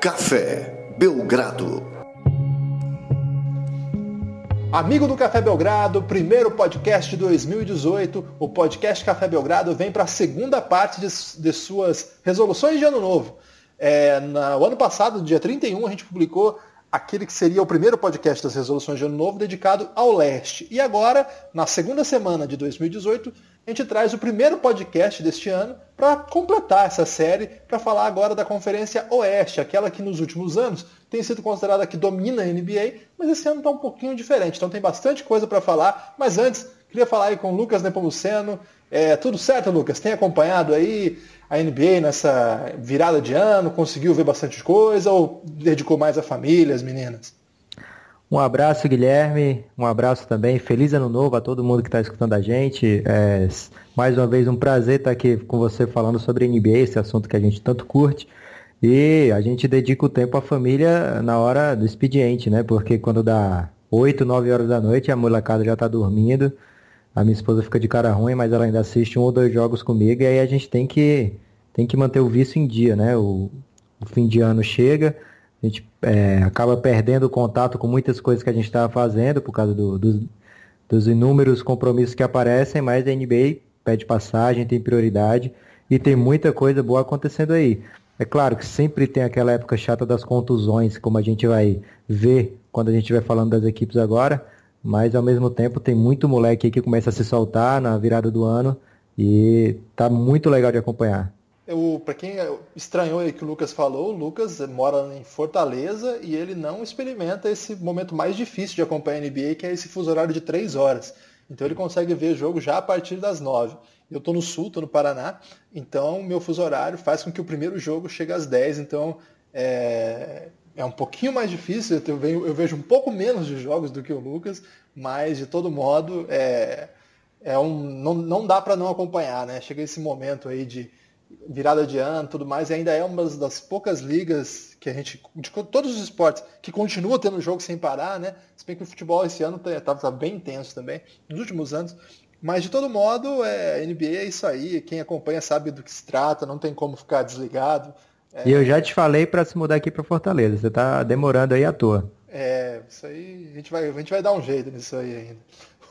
Café Belgrado. Amigo do Café Belgrado, primeiro podcast de 2018. O podcast Café Belgrado vem para a segunda parte de, de, suas resoluções de ano novo. É, no ano passado, dia 31, a gente publicou aquele que seria o primeiro podcast das resoluções de ano novo dedicado ao leste. E agora, na segunda semana de 2018, a gente traz o primeiro podcast deste ano para completar essa série, para falar agora da Conferência Oeste, aquela que nos últimos anos tem sido considerada que domina a NBA, mas esse ano está um pouquinho diferente. Então tem bastante coisa para falar, mas antes, queria falar aí com o Lucas Nepomuceno. É, tudo certo, Lucas? Tem acompanhado aí a NBA nessa virada de ano? Conseguiu ver bastante coisa ou dedicou mais à família, às meninas? Um abraço, Guilherme. Um abraço também. Feliz ano novo a todo mundo que está escutando a gente. É, mais uma vez, um prazer estar aqui com você falando sobre NBA, esse assunto que a gente tanto curte. E a gente dedica o tempo à família na hora do expediente, né? Porque quando dá 8, 9 horas da noite, a molecada já está dormindo a minha esposa fica de cara ruim, mas ela ainda assiste um ou dois jogos comigo, e aí a gente tem que, tem que manter o vício em dia, né? O, o fim de ano chega, a gente é, acaba perdendo o contato com muitas coisas que a gente estava fazendo por causa do, dos, dos inúmeros compromissos que aparecem, mas a NBA pede passagem, tem prioridade e tem muita coisa boa acontecendo aí. É claro que sempre tem aquela época chata das contusões, como a gente vai ver quando a gente estiver falando das equipes agora, mas ao mesmo tempo tem muito moleque aí que começa a se soltar na virada do ano e tá muito legal de acompanhar. Para quem estranhou aí que o Lucas falou, o Lucas mora em Fortaleza e ele não experimenta esse momento mais difícil de acompanhar a NBA, que é esse fuso horário de 3 horas. Então ele consegue ver jogo já a partir das 9. Eu estou no sul, estou no Paraná, então meu fuso horário faz com que o primeiro jogo chegue às 10. Então é, é um pouquinho mais difícil, eu, eu, vejo um pouco menos de jogos do que o Lucas, mas de todo modo é, é um, não, não dá para não acompanhar, né? Chega esse momento aí de virada de ano tudo mais, e ainda é uma das poucas ligas que a gente, de todos os esportes, que continua tendo jogo sem parar, né? Se bem que o futebol esse ano tá, tá, tá bem intenso também, nos últimos anos. Mas de todo modo, é, NBA é isso aí, quem acompanha sabe do que se trata, não tem como ficar desligado. É... E eu já te falei para se mudar aqui para Fortaleza. Você tá demorando aí à toa. É, isso aí a gente vai, a gente vai dar um jeito nisso aí ainda.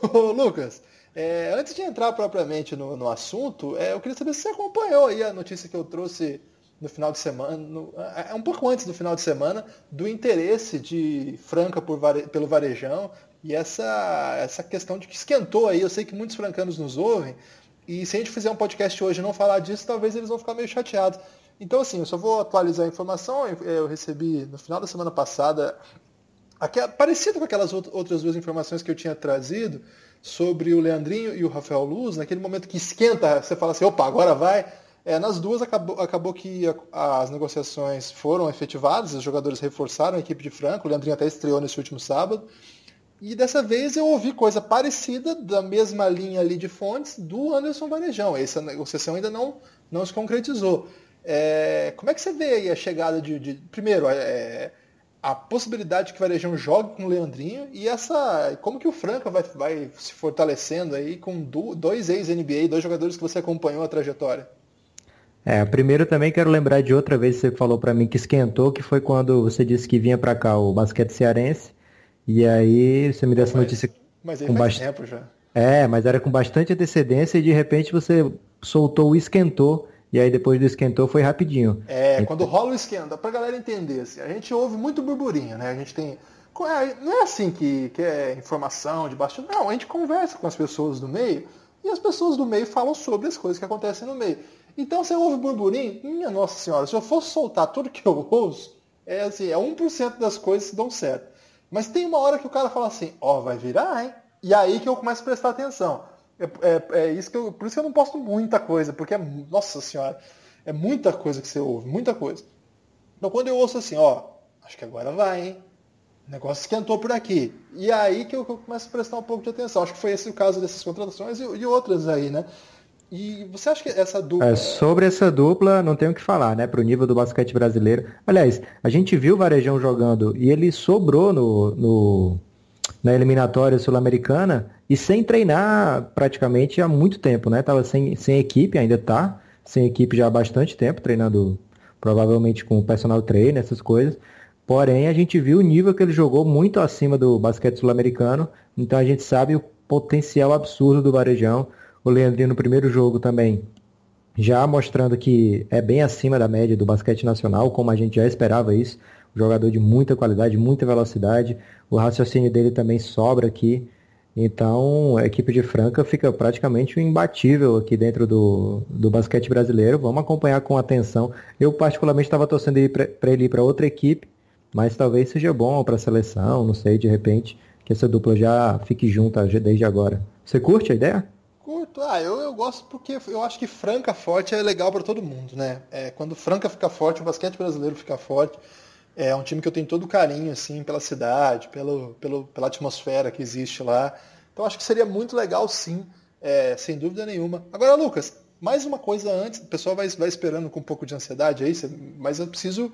Ô, Lucas, é, antes de entrar propriamente no, no assunto, é, eu queria saber se você acompanhou aí a notícia que eu trouxe no final de semana, no, é, é um pouco antes do final de semana, do interesse de Franca por, pelo Varejão e essa, essa questão de que esquentou aí. Eu sei que muitos francanos nos ouvem, e se a gente fizer um podcast hoje e não falar disso, talvez eles vão ficar meio chateados. Então, assim, eu só vou atualizar a informação. Eu recebi no final da semana passada, parecido com aquelas outras duas informações que eu tinha trazido sobre o Leandrinho e o Rafael Luz, naquele momento que esquenta, você fala assim, opa, agora vai. É, nas duas acabou, acabou que a, as negociações foram efetivadas, os jogadores reforçaram a equipe de Franco, o Leandrinho até estreou nesse último sábado. E dessa vez eu ouvi coisa parecida, da mesma linha ali de fontes, do Anderson Varejão. Essa negociação ainda não, não se concretizou. É, como é que você vê aí a chegada de. de primeiro, é, a possibilidade que o Varejão jogue com o Leandrinho e essa. Como que o Franca vai, vai se fortalecendo aí com do, dois ex-NBA, dois jogadores que você acompanhou a trajetória? É, primeiro também quero lembrar de outra vez que você falou para mim que esquentou, que foi quando você disse que vinha para cá o basquete cearense. E aí você me deu essa notícia. Mas com faz bast... tempo já. É, mas era com bastante antecedência e de repente você soltou o esquentou e aí depois do esquentou foi rapidinho. É, então... quando rola o esquenta, pra galera entender, assim, a gente ouve muito burburinho, né? A gente tem. É, não é assim que, que é informação de baixo. Não, a gente conversa com as pessoas do meio e as pessoas do meio falam sobre as coisas que acontecem no meio. Então você ouve burburinho, minha nossa senhora, se eu fosse soltar tudo que eu ouço, é assim, é 1% das coisas que dão certo. Mas tem uma hora que o cara fala assim, ó, oh, vai virar, hein? E aí que eu começo a prestar atenção. É, é, é, isso que eu, por isso que eu não posto muita coisa, porque é, nossa senhora, é muita coisa que você ouve, muita coisa. Então quando eu ouço assim, ó, acho que agora vai, hein? O negócio esquentou por aqui. E é aí que eu, que eu começo a prestar um pouco de atenção. Acho que foi esse o caso dessas contratações e, e outras aí, né? E você acha que essa dupla. É, sobre essa dupla, não tenho o que falar, né? Pro nível do basquete brasileiro. Aliás, a gente viu o Varejão jogando e ele sobrou no, no na eliminatória sul-americana e sem treinar praticamente há muito tempo, né? Tava sem, sem equipe, ainda tá, sem equipe já há bastante tempo, treinando provavelmente com personal trainer, essas coisas. Porém, a gente viu o nível que ele jogou muito acima do basquete sul-americano, então a gente sabe o potencial absurdo do Varejão. O Leandrinho no primeiro jogo também já mostrando que é bem acima da média do basquete nacional, como a gente já esperava isso. Jogador de muita qualidade, muita velocidade. O raciocínio dele também sobra aqui. Então, a equipe de Franca fica praticamente imbatível aqui dentro do, do basquete brasileiro. Vamos acompanhar com atenção. Eu, particularmente, estava torcendo para ele ir para outra equipe, mas talvez seja bom para a seleção, não sei, de repente, que essa dupla já fique junta desde agora. Você curte a ideia? Curto. Ah, eu, eu gosto porque eu acho que Franca forte é legal para todo mundo, né? É, quando Franca fica forte, o basquete brasileiro fica forte. É um time que eu tenho todo carinho, assim, pela cidade, pelo, pelo, pela atmosfera que existe lá. Então acho que seria muito legal, sim, é, sem dúvida nenhuma. Agora, Lucas, mais uma coisa antes, o pessoal vai, vai esperando com um pouco de ansiedade aí, mas eu preciso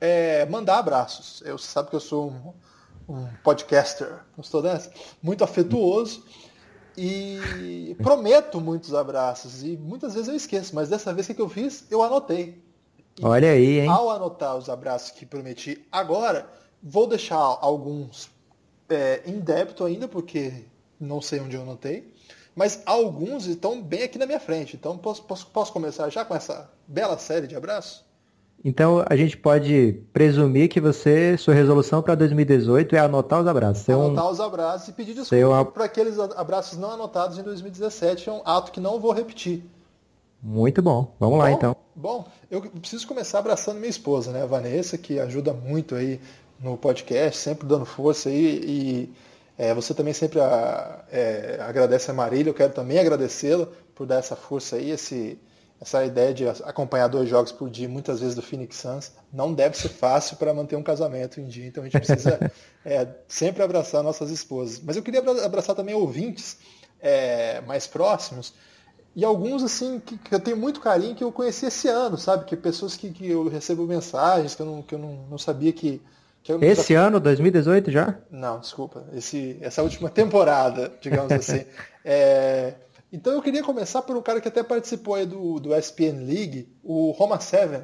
é, mandar abraços. Eu, você sabe que eu sou um, um podcaster, gostou dessa? Muito afetuoso. E prometo muitos abraços. E muitas vezes eu esqueço, mas dessa vez o que eu fiz? Eu anotei. Olha aí, hein? Ao anotar os abraços que prometi agora, vou deixar alguns é, em débito ainda, porque não sei onde eu anotei. Mas alguns estão bem aqui na minha frente. Então posso, posso, posso começar já com essa bela série de abraços? Então a gente pode presumir que você, sua resolução para 2018 é anotar os abraços. anotar um... os abraços e pedir desculpa uma... para aqueles abraços não anotados em 2017. É um ato que não vou repetir. Muito bom. Vamos bom, lá então. Bom, eu preciso começar abraçando minha esposa, né, a Vanessa, que ajuda muito aí no podcast, sempre dando força aí. E é, você também sempre a, é, agradece a Marília. Eu quero também agradecê-la por dar essa força aí, esse essa ideia de acompanhar dois jogos por dia, muitas vezes do Phoenix Suns, não deve ser fácil para manter um casamento em dia. Então a gente precisa é, sempre abraçar nossas esposas. Mas eu queria abraçar também ouvintes é, mais próximos e alguns assim que, que, eu tenho muito carinho que eu conheci esse ano, sabe? Que pessoas que, que eu recebo mensagens que eu não, que eu não, não sabia que. que esse ano, 2018 já? Não, desculpa. Esse, essa última temporada, digamos assim. É, então eu queria começar por um cara que até participou aí do, do SPN League, o Roma Seven.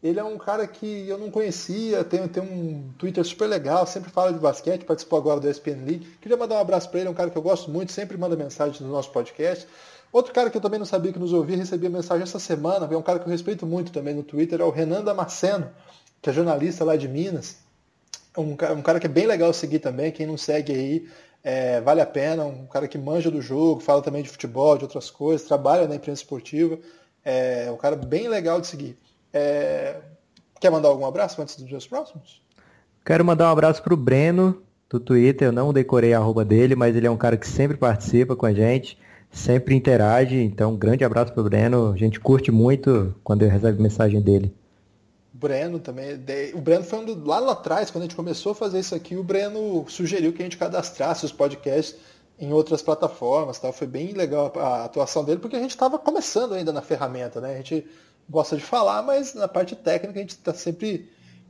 Ele é um cara que eu não conhecia, tem, tem um Twitter super legal, sempre fala de basquete, participou agora do SPN League. Queria mandar um abraço para ele, é um cara que eu gosto muito, sempre manda mensagem no nosso podcast. Outro cara que eu também não sabia que nos ouvia, recebia mensagem essa semana, é um cara que eu respeito muito também no Twitter, é o Renan Damasceno, que é jornalista lá de Minas. Um, um cara que é bem legal seguir também, quem não segue aí, é, vale a pena, um cara que manja do jogo, fala também de futebol, de outras coisas, trabalha na imprensa esportiva, é um cara bem legal de seguir. É, quer mandar algum abraço antes dos meus próximos? Quero mandar um abraço para o Breno, do Twitter, eu não decorei a arroba dele, mas ele é um cara que sempre participa com a gente, sempre interage, então um grande abraço para o Breno, a gente curte muito quando eu recebo mensagem dele. Breno também. O Breno foi um do, lá, lá atrás, quando a gente começou a fazer isso aqui, o Breno sugeriu que a gente cadastrasse os podcasts em outras plataformas. Tal. Foi bem legal a atuação dele, porque a gente estava começando ainda na ferramenta. Né? A gente gosta de falar, mas na parte técnica a gente está sempre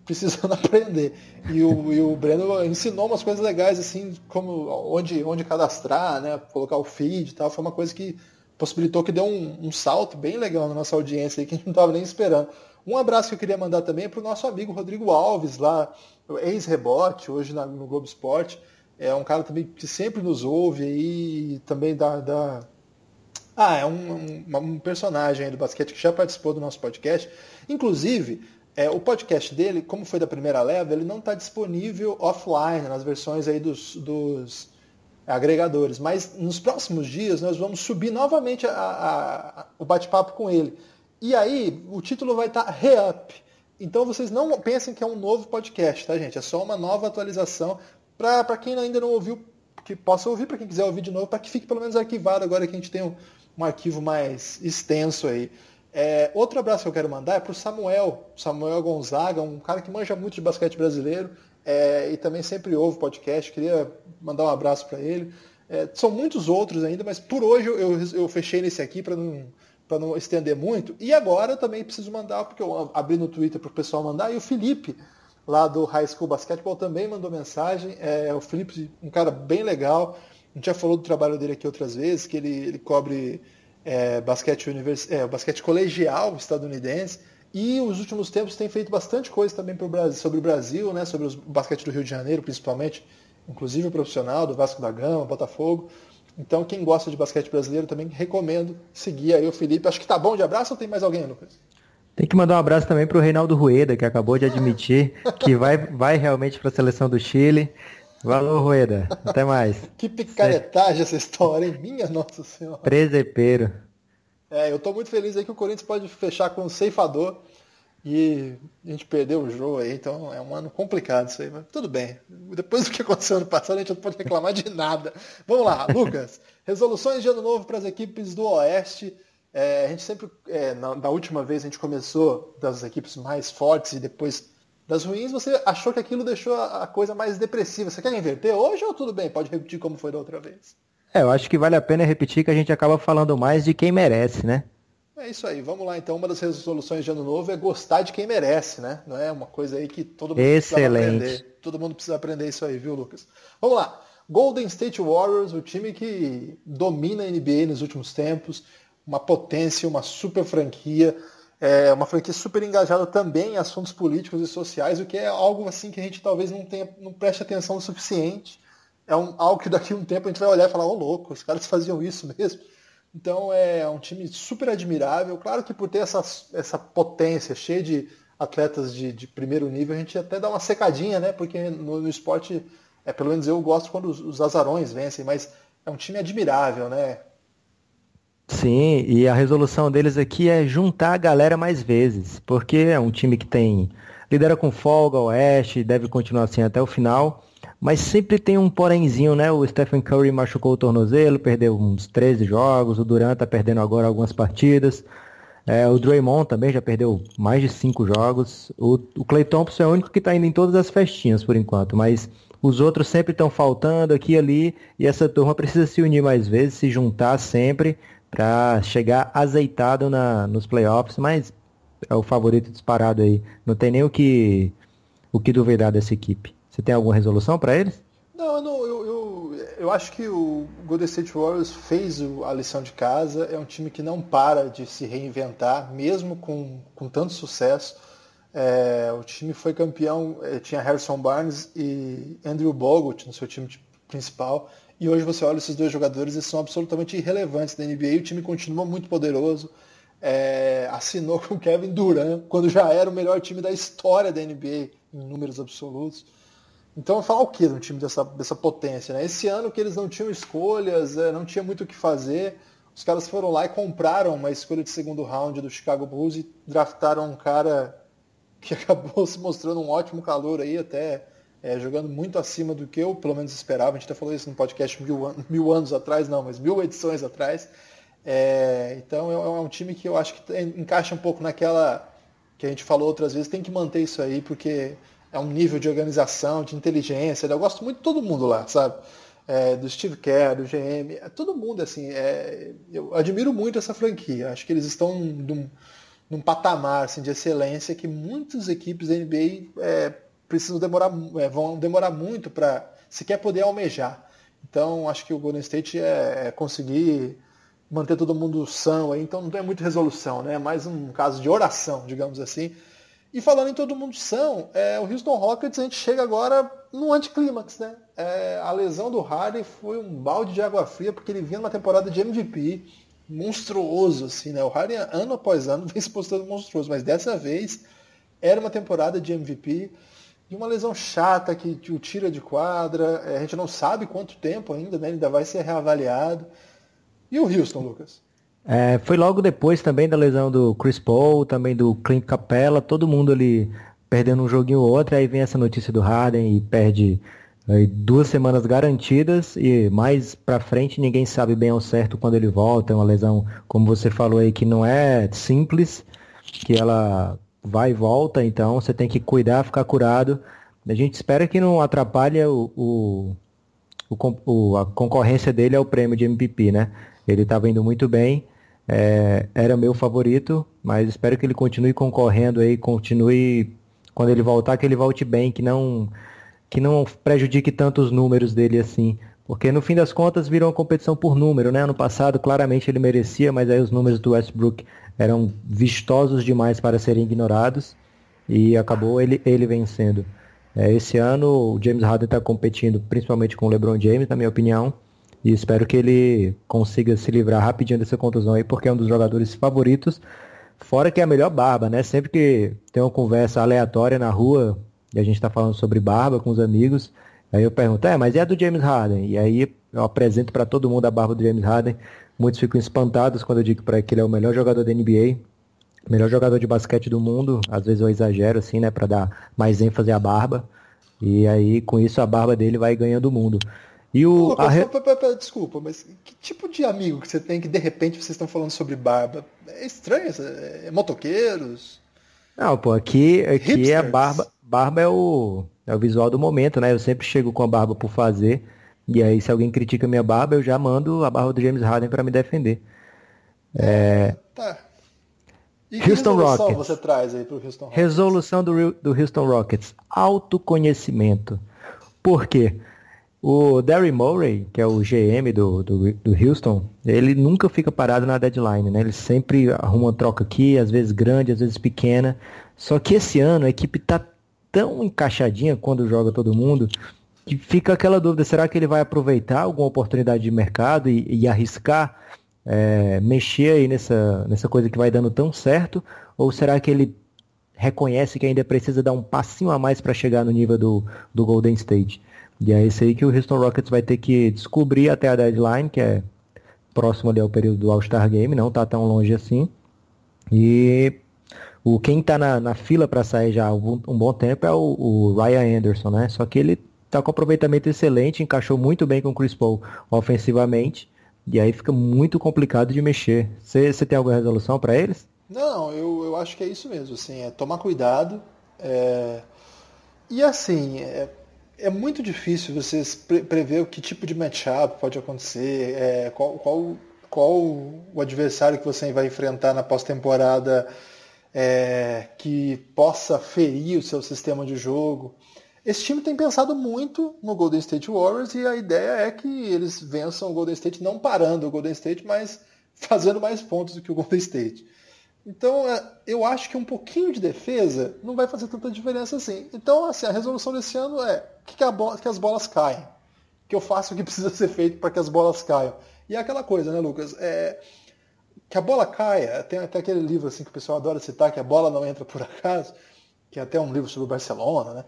precisando aprender. E o, e o Breno ensinou umas coisas legais, assim, como onde, onde cadastrar, né? colocar o feed e tal. Foi uma coisa que possibilitou que deu um, um salto bem legal na nossa audiência aí, que a gente não estava nem esperando. Um abraço que eu queria mandar também é para o nosso amigo Rodrigo Alves, lá, ex-rebote, hoje na, no Globo Esporte. É um cara também que sempre nos ouve e também dá... Ah, é um, um, um personagem do basquete que já participou do nosso podcast. Inclusive, é, o podcast dele, como foi da primeira leva, ele não está disponível offline, nas versões aí dos, dos, agregadores. Mas nos próximos dias nós vamos subir novamente a, a, a, o bate-papo com ele. E aí, o título vai estar tá Re-Up. Então vocês não pensem que é um novo podcast, tá, gente? É só uma nova atualização para quem ainda não ouviu, que possa ouvir, para quem quiser ouvir de novo, para que fique pelo menos arquivado agora que a gente tem um, um arquivo mais extenso aí. É, outro abraço que eu quero mandar é para o Samuel, Samuel Gonzaga, um cara que manja muito de basquete brasileiro é, e também sempre ouve podcast. Queria mandar um abraço para ele. É, são muitos outros ainda, mas por hoje eu, eu, fechei nesse aqui para não não estender muito. E agora também preciso mandar, porque eu abri no Twitter para o pessoal mandar, e o Felipe, lá do High School Basketball, também mandou mensagem. É, o Felipe, um cara bem legal. A gente já falou do trabalho dele aqui outras vezes, que ele, ele cobre é, basquete, univers... É, basquete colegial estadunidense. E os últimos tempos tem feito bastante coisa também pro Brasil, sobre o Brasil, né? sobre o basquete do Rio de Janeiro, principalmente, inclusive o profissional, do Vasco da Gama, Botafogo. Então, quem gosta de basquete brasileiro também recomendo seguir aí o Felipe. Acho que tá bom de abraço ou tem mais alguém, Lucas? Tem que mandar um abraço também para o Reinaldo Rueda, que acabou de admitir que vai, vai realmente para a seleção do Chile. Valeu, Rueda. Até mais. que picaretagem essa história, hein? Minha Nossa Senhora. Presepeiro. É, eu tô muito feliz aí que o Corinthians pode fechar com o ceifador e a gente perdeu o jogo aí, então é um ano complicado isso aí, mas tudo bem. Depois do que aconteceu ano passado, a gente não pode reclamar de nada. Vamos lá, Lucas. Resoluções de ano novo para as equipes do Oeste. É, a gente sempre, é, na, na, última vez, a gente começou das equipes mais fortes e depois das ruins. Você achou que aquilo deixou a, coisa mais depressiva. Você quer inverter hoje ou tudo bem? Pode repetir como foi da outra vez? É, eu acho que vale a pena repetir que a gente acaba falando mais de quem merece, né? É isso aí, vamos lá então. Uma das resoluções de ano novo é gostar de quem merece, né? Não é uma coisa aí que todo mundo Excelente. precisa aprender. Todo mundo precisa aprender isso aí, viu, Lucas? Vamos lá. Golden State Warriors, o time que domina a NBA nos últimos tempos, uma potência, uma super franquia, é uma franquia super engajada também em assuntos políticos e sociais, o que é algo assim que a gente talvez não tenha, não preste atenção o suficiente. É um, algo que daqui a um tempo a gente vai olhar e falar, ô oh, louco, os caras faziam isso mesmo. Então é um time super admirável. Claro que por ter essa, essa potência cheia de atletas de, de primeiro nível, a gente até dá uma secadinha, né? Porque no, no esporte, é, pelo menos eu gosto quando os, os azarões vencem, mas é um time admirável, né? Sim, e a resolução deles aqui é juntar a galera mais vezes, porque é um time que tem lidera com folga, o Oeste, deve continuar assim até o final, mas sempre tem um porémzinho, né? O Stephen Curry machucou o tornozelo, perdeu uns 13 jogos, o Durant tá perdendo agora algumas partidas, é, o Draymond também já perdeu mais de 5 jogos, o, o Clay Thompson é o único que tá indo em todas as festinhas por enquanto, mas os outros sempre estão faltando aqui e ali, e essa turma precisa se unir mais vezes, se juntar sempre, para chegar azeitado na, nos playoffs, mas é o favorito disparado aí. Não tem nem o que, o que duvidar dessa equipe. Você tem alguma resolução para eles? Não, não eu, eu, eu, acho que o Golden State Warriors fez a lição de casa. É um time que não para de se reinventar, mesmo com, com tanto sucesso. É, o time foi campeão, é, tinha Harrison Barnes e Andrew Bogut no seu time principal. E hoje você olha esses dois jogadores, eles são absolutamente irrelevantes da NBA. O time continua muito poderoso. É, assinou com Kevin Durant, quando já era o melhor time da história da NBA em números absolutos. Então, falar o que um time dessa, dessa potência? Né? Esse ano que eles não tinham escolhas, é, não tinha muito o que fazer, os caras foram lá e compraram uma escolha de segundo round do Chicago Bulls e draftaram um cara que acabou se mostrando um ótimo calor aí, até é, jogando muito acima do que eu, pelo menos, esperava. A gente até falou isso no podcast mil, mil anos atrás, não, mas mil edições atrás. É, então é, é um time que eu acho que encaixa um pouco naquela que a gente falou outras vezes, tem que manter isso aí, porque é um nível de organização, de inteligência. Eu gosto muito de todo mundo lá, sabe? É, do Steve Kerr, do GM, é, todo mundo, assim, é, eu admiro muito essa franquia. Acho que eles estão num, num patamar assim, de excelência que muitas equipes da NBA é, precisam demorar, é, vão demorar muito para sequer poder almejar. Então, acho que o Golden State é, é conseguir manter todo mundo são aí, então não tem muita resolução, né? É mais um caso de oração, digamos assim. E falando em todo mundo são, é, o Houston Rockets a gente chega agora no anticlímax, né? É, a lesão do Harden foi um balde de água fria, porque ele vinha numa temporada de MVP monstruoso, assim, né? O Harden, ano após ano, vem se postando monstruoso, mas dessa vez era uma temporada de MVP de uma lesão chata que o tira de quadra. É, a gente não sabe quanto tempo ainda, né? Ele ainda vai ser reavaliado. E o Houston, Lucas? É, foi logo depois também da lesão do Chris Paul, também do Clint Capella, todo mundo ali perdendo um joguinho ou outro, aí vem essa notícia do Harden e perde aí, duas semanas garantidas e mais pra frente ninguém sabe bem ao certo quando ele volta, é uma lesão, como você falou aí, que não é simples, que ela vai e volta, então você tem que cuidar, ficar curado. A gente espera que não atrapalhe o, o, o a concorrência dele ao prêmio de MVP, né? Ele estava indo muito bem, é, era meu favorito, mas espero que ele continue concorrendo aí, continue quando ele voltar, que ele volte bem, que não que não prejudique tanto os números dele assim, Porque no fim das contas virou uma competição por número, né? Ano passado claramente ele merecia, mas aí os números do Westbrook eram vistosos demais para serem ignorados e acabou ele, ele vencendo. É, esse ano o James Harden está competindo principalmente com o LeBron James, na minha opinião, e espero que ele consiga se livrar rapidinho dessa contusão aí, porque é um dos jogadores favoritos. Fora que é a melhor barba, né? Sempre que tem uma conversa aleatória na rua e a gente está falando sobre barba com os amigos, Aí eu pergunto, é, mas e a do James Harden? E aí eu apresento para todo mundo a barba do James Harden. Muitos ficam espantados quando eu digo para que ele é o melhor jogador da NBA, melhor jogador de basquete do mundo. Às vezes eu exagero assim, né, para dar mais ênfase à barba. E aí com isso a barba dele vai ganhando o mundo. E o Pô, a... desculpa, mas que tipo de amigo que você tem que de repente vocês estão falando sobre barba? É estranho, é motoqueiros? Não, pô, aqui, aqui é a barba, barba é o é o visual do momento, né? Eu sempre chego com a barba por fazer. E aí, se alguém critica minha barba, eu já mando a barba do James Harden para me defender. É... Tá. E que Houston Rockets. você traz aí pro Houston Rockets? Resolução do, do Houston Rockets. Autoconhecimento. Por quê? O Derry Murray, que é o GM do, do, do, Houston, ele nunca fica parado na deadline, né? Ele sempre arruma uma troca aqui, às vezes grande, às vezes pequena. Só que esse ano a equipe tá tão encaixadinha quando joga todo mundo que fica aquela dúvida, será que ele vai aproveitar alguma oportunidade de mercado e, e arriscar é, mexer aí nessa, nessa coisa que vai dando tão certo? Ou será que ele reconhece que ainda precisa dar um passinho a mais para chegar no nível do, do Golden State? E é isso aí que o Houston Rockets vai ter que descobrir até a deadline, que é próximo ali ao período do All-Star Game, não está tão longe assim. E o, quem está na, na, fila para sair já há um, um, bom tempo é o, o, Ryan Anderson, né? Só que ele está com aproveitamento excelente, encaixou muito bem com o Chris Paul ofensivamente, e aí fica muito complicado de mexer. Você tem alguma resolução para eles? Não, eu, eu acho que é isso mesmo, assim, é tomar cuidado. É... E assim, é, é muito difícil você pre prever o que tipo de matchup pode acontecer, é, qual, qual, qual o adversário que você vai enfrentar na pós-temporada é, que possa ferir o seu sistema de jogo. Esse time tem pensado muito no Golden State Warriors e a ideia é que eles vençam o Golden State não parando o Golden State, mas fazendo mais pontos do que o Golden State. Então, é, eu acho que um pouquinho de defesa não vai fazer tanta diferença assim. Então, assim, a resolução desse ano é que, que, bola, que as bolas caem. Que eu faço o que precisa ser feito para que as bolas caiam. E é aquela coisa, né, Lucas? É, que a bola caia, tem até aquele livro assim que o pessoal adora citar, que a bola não entra por acaso, que é até um livro sobre o Barcelona, né?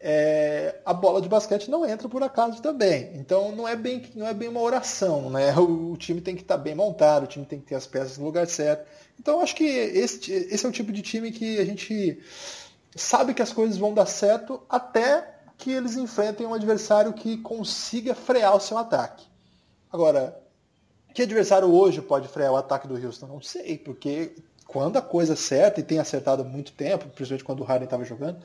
É, a bola de basquete não entra por acaso também. Então não é bem, não é bem uma oração, né? O, o time tem que estar tá bem montado, o time tem que ter as peças no lugar certo. Então acho que esse, esse é o tipo de time que a gente sabe que as coisas vão dar certo até que eles enfrentem um adversário que consiga frear o seu ataque. Agora, que adversário hoje pode frear o ataque do Houston? Não sei, porque quando a coisa acerta, e tem acertado há muito tempo, principalmente quando o Harden estava jogando,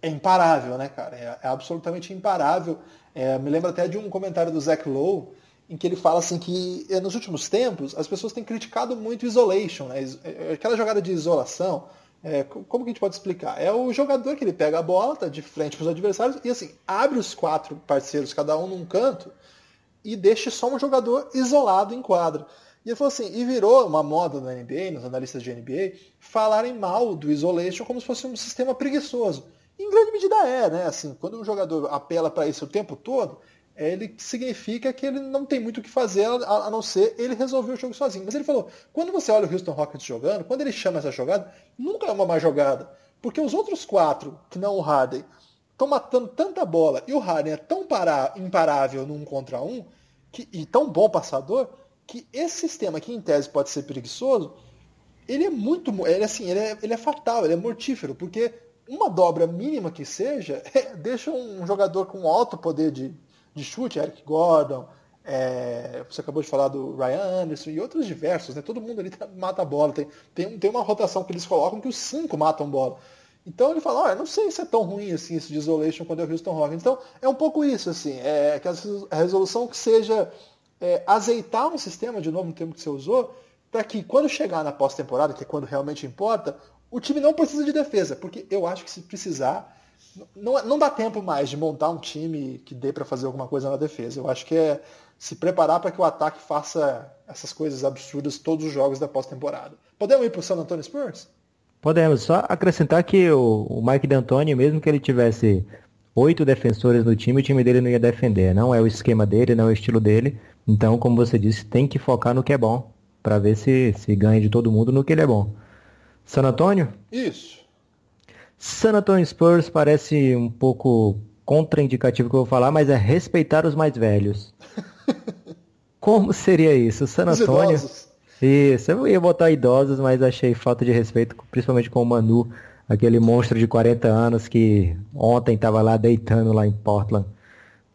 é imparável, né, cara? É, é absolutamente imparável. É, me lembro até de um comentário do Zach Lowe, em que ele fala assim que é, nos últimos tempos as pessoas têm criticado muito isolation, né? É, aquela jogada de isolação. É, como que a gente pode explicar? É o jogador que ele pega a bola, tá de frente para os adversários e assim abre os quatro parceiros, cada um num canto, e deixe só um jogador isolado em quadra. E ele falou assim, e virou uma moda na NBA, nos analistas de NBA, falarem mal do isolation como se fosse um sistema preguiçoso. Em grande medida é, né? Assim, quando um jogador apela para isso o tempo todo, ele significa que ele não tem muito o que fazer a, não ser ele resolver o jogo sozinho. Mas ele falou, quando você olha o Houston Rockets jogando, quando ele chama essa jogada, nunca é uma má jogada. Porque os outros quatro, que não o Harden, estão matando tanta bola e o Harden é tão pará, imparável num contra um que, e tão bom passador que esse sistema que em tese pode ser preguiçoso, ele é muito, ele, assim, ele é, ele é fatal, ele é mortífero, porque uma dobra mínima que seja é, deixa um jogador com alto poder de, de chute, Eric Gordon, é, você acabou de falar do Ryan Anderson e outros diversos, né? Todo mundo ali tá, mata a bola. Tem, tem, tem uma rotação que eles colocam que os cinco matam bola. Então ele fala, olha, não sei se é tão ruim assim esse de isolation quando é o Houston Rockets. Então é um pouco isso, assim, é que a resolução que seja é, azeitar um sistema, de novo, no termo que você usou, para que quando chegar na pós-temporada, que é quando realmente importa, o time não precisa de defesa, porque eu acho que se precisar, não, não dá tempo mais de montar um time que dê para fazer alguma coisa na defesa. Eu acho que é se preparar para que o ataque faça essas coisas absurdas todos os jogos da pós-temporada. Podemos ir para o San Antonio Spurs? Podemos. Só acrescentar que o, o Mike D'Antoni, mesmo que ele tivesse oito defensores no time, o time dele não ia defender. Não é o esquema dele, não é o estilo dele. Então, como você disse, tem que focar no que é bom, para ver se, se ganha de todo mundo no que ele é bom. San Antônio? Isso. San Antonio Spurs parece um pouco contraindicativo que eu vou falar, mas é respeitar os mais velhos. Como seria isso? San Antônio. Isso, eu ia botar idosos, mas achei falta de respeito, principalmente com o Manu, aquele monstro de 40 anos que ontem estava lá deitando lá em Portland.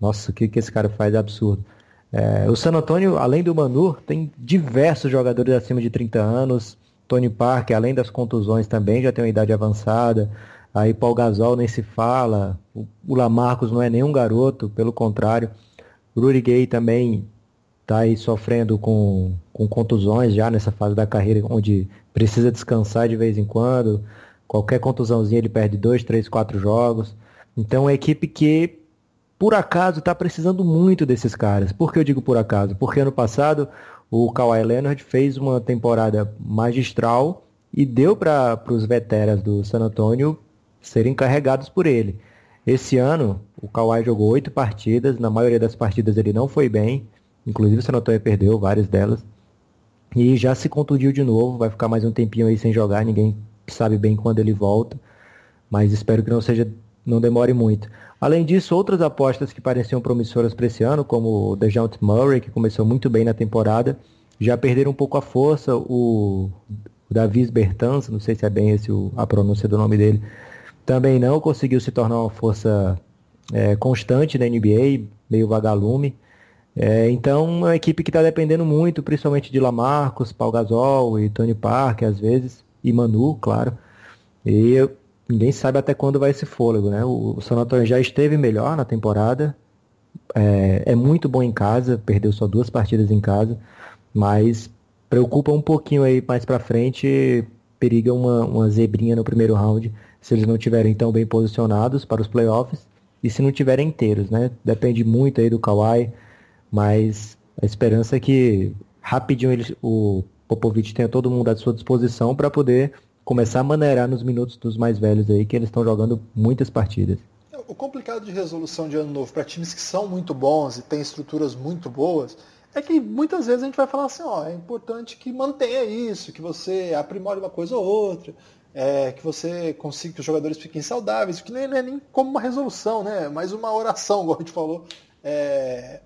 Nossa, o que, que esse cara faz é absurdo. É, o San Antonio, além do Manu, tem diversos jogadores acima de 30 anos. Tony Parker, além das contusões, também já tem uma idade avançada. Aí Paul Gasol nem se fala. O, Lamarcus não é nenhum garoto, pelo contrário. Rudy Gay também está aí sofrendo com, com contusões já nessa fase da carreira, onde precisa descansar de vez em quando. Qualquer contusãozinha ele perde dois, três, quatro jogos. Então é uma equipe que, por acaso, está precisando muito desses caras. Por que eu digo por acaso? Porque ano passado o Kawhi Leonard fez uma temporada magistral e deu para os veteranos do San Antonio serem carregados por ele. Esse ano, o Kawhi jogou oito partidas, na maioria das partidas ele não foi bem, Inclusive o San Antonio perdeu várias delas. E já se contundiu de novo, vai ficar mais um tempinho aí sem jogar, ninguém sabe bem quando ele volta. Mas espero que não seja, não demore muito. Além disso, outras apostas que pareciam promissoras para esse ano, como o DeJounte Murray, que começou muito bem na temporada, já perderam um pouco a força. O, o Davis Bertans, não sei se é bem esse o, a pronúncia do nome dele, também não conseguiu se tornar uma força é, constante na NBA, meio vagalume. É, então, uma equipe que está dependendo muito, principalmente de Lamarcos, Paul Gasol e Tony Parker, às vezes, e Manu, claro. E ninguém sabe até quando vai esse fôlego, né? O, o San Antonio já esteve melhor na temporada, é, é, muito bom em casa, perdeu só duas partidas em casa, mas preocupa um pouquinho aí mais para frente, periga uma, uma zebrinha no primeiro round, se eles não estiverem tão bem posicionados para os playoffs, e se não tiverem inteiros, né? Depende muito aí do Kawhi, mas a esperança é que rapidinho ele, o Popovich tenha todo mundo à sua disposição para poder começar a maneirar nos minutos dos mais velhos aí, que eles estão jogando muitas partidas. O complicado de resolução de ano novo para times que são muito bons e têm estruturas muito boas é que muitas vezes a gente vai falar assim, ó, é importante que mantenha isso, que você aprimore uma coisa ou outra, é, que você consiga que os jogadores fiquem saudáveis, que nem, não é nem como uma resolução, né? Mas uma oração, como a gente falou. É,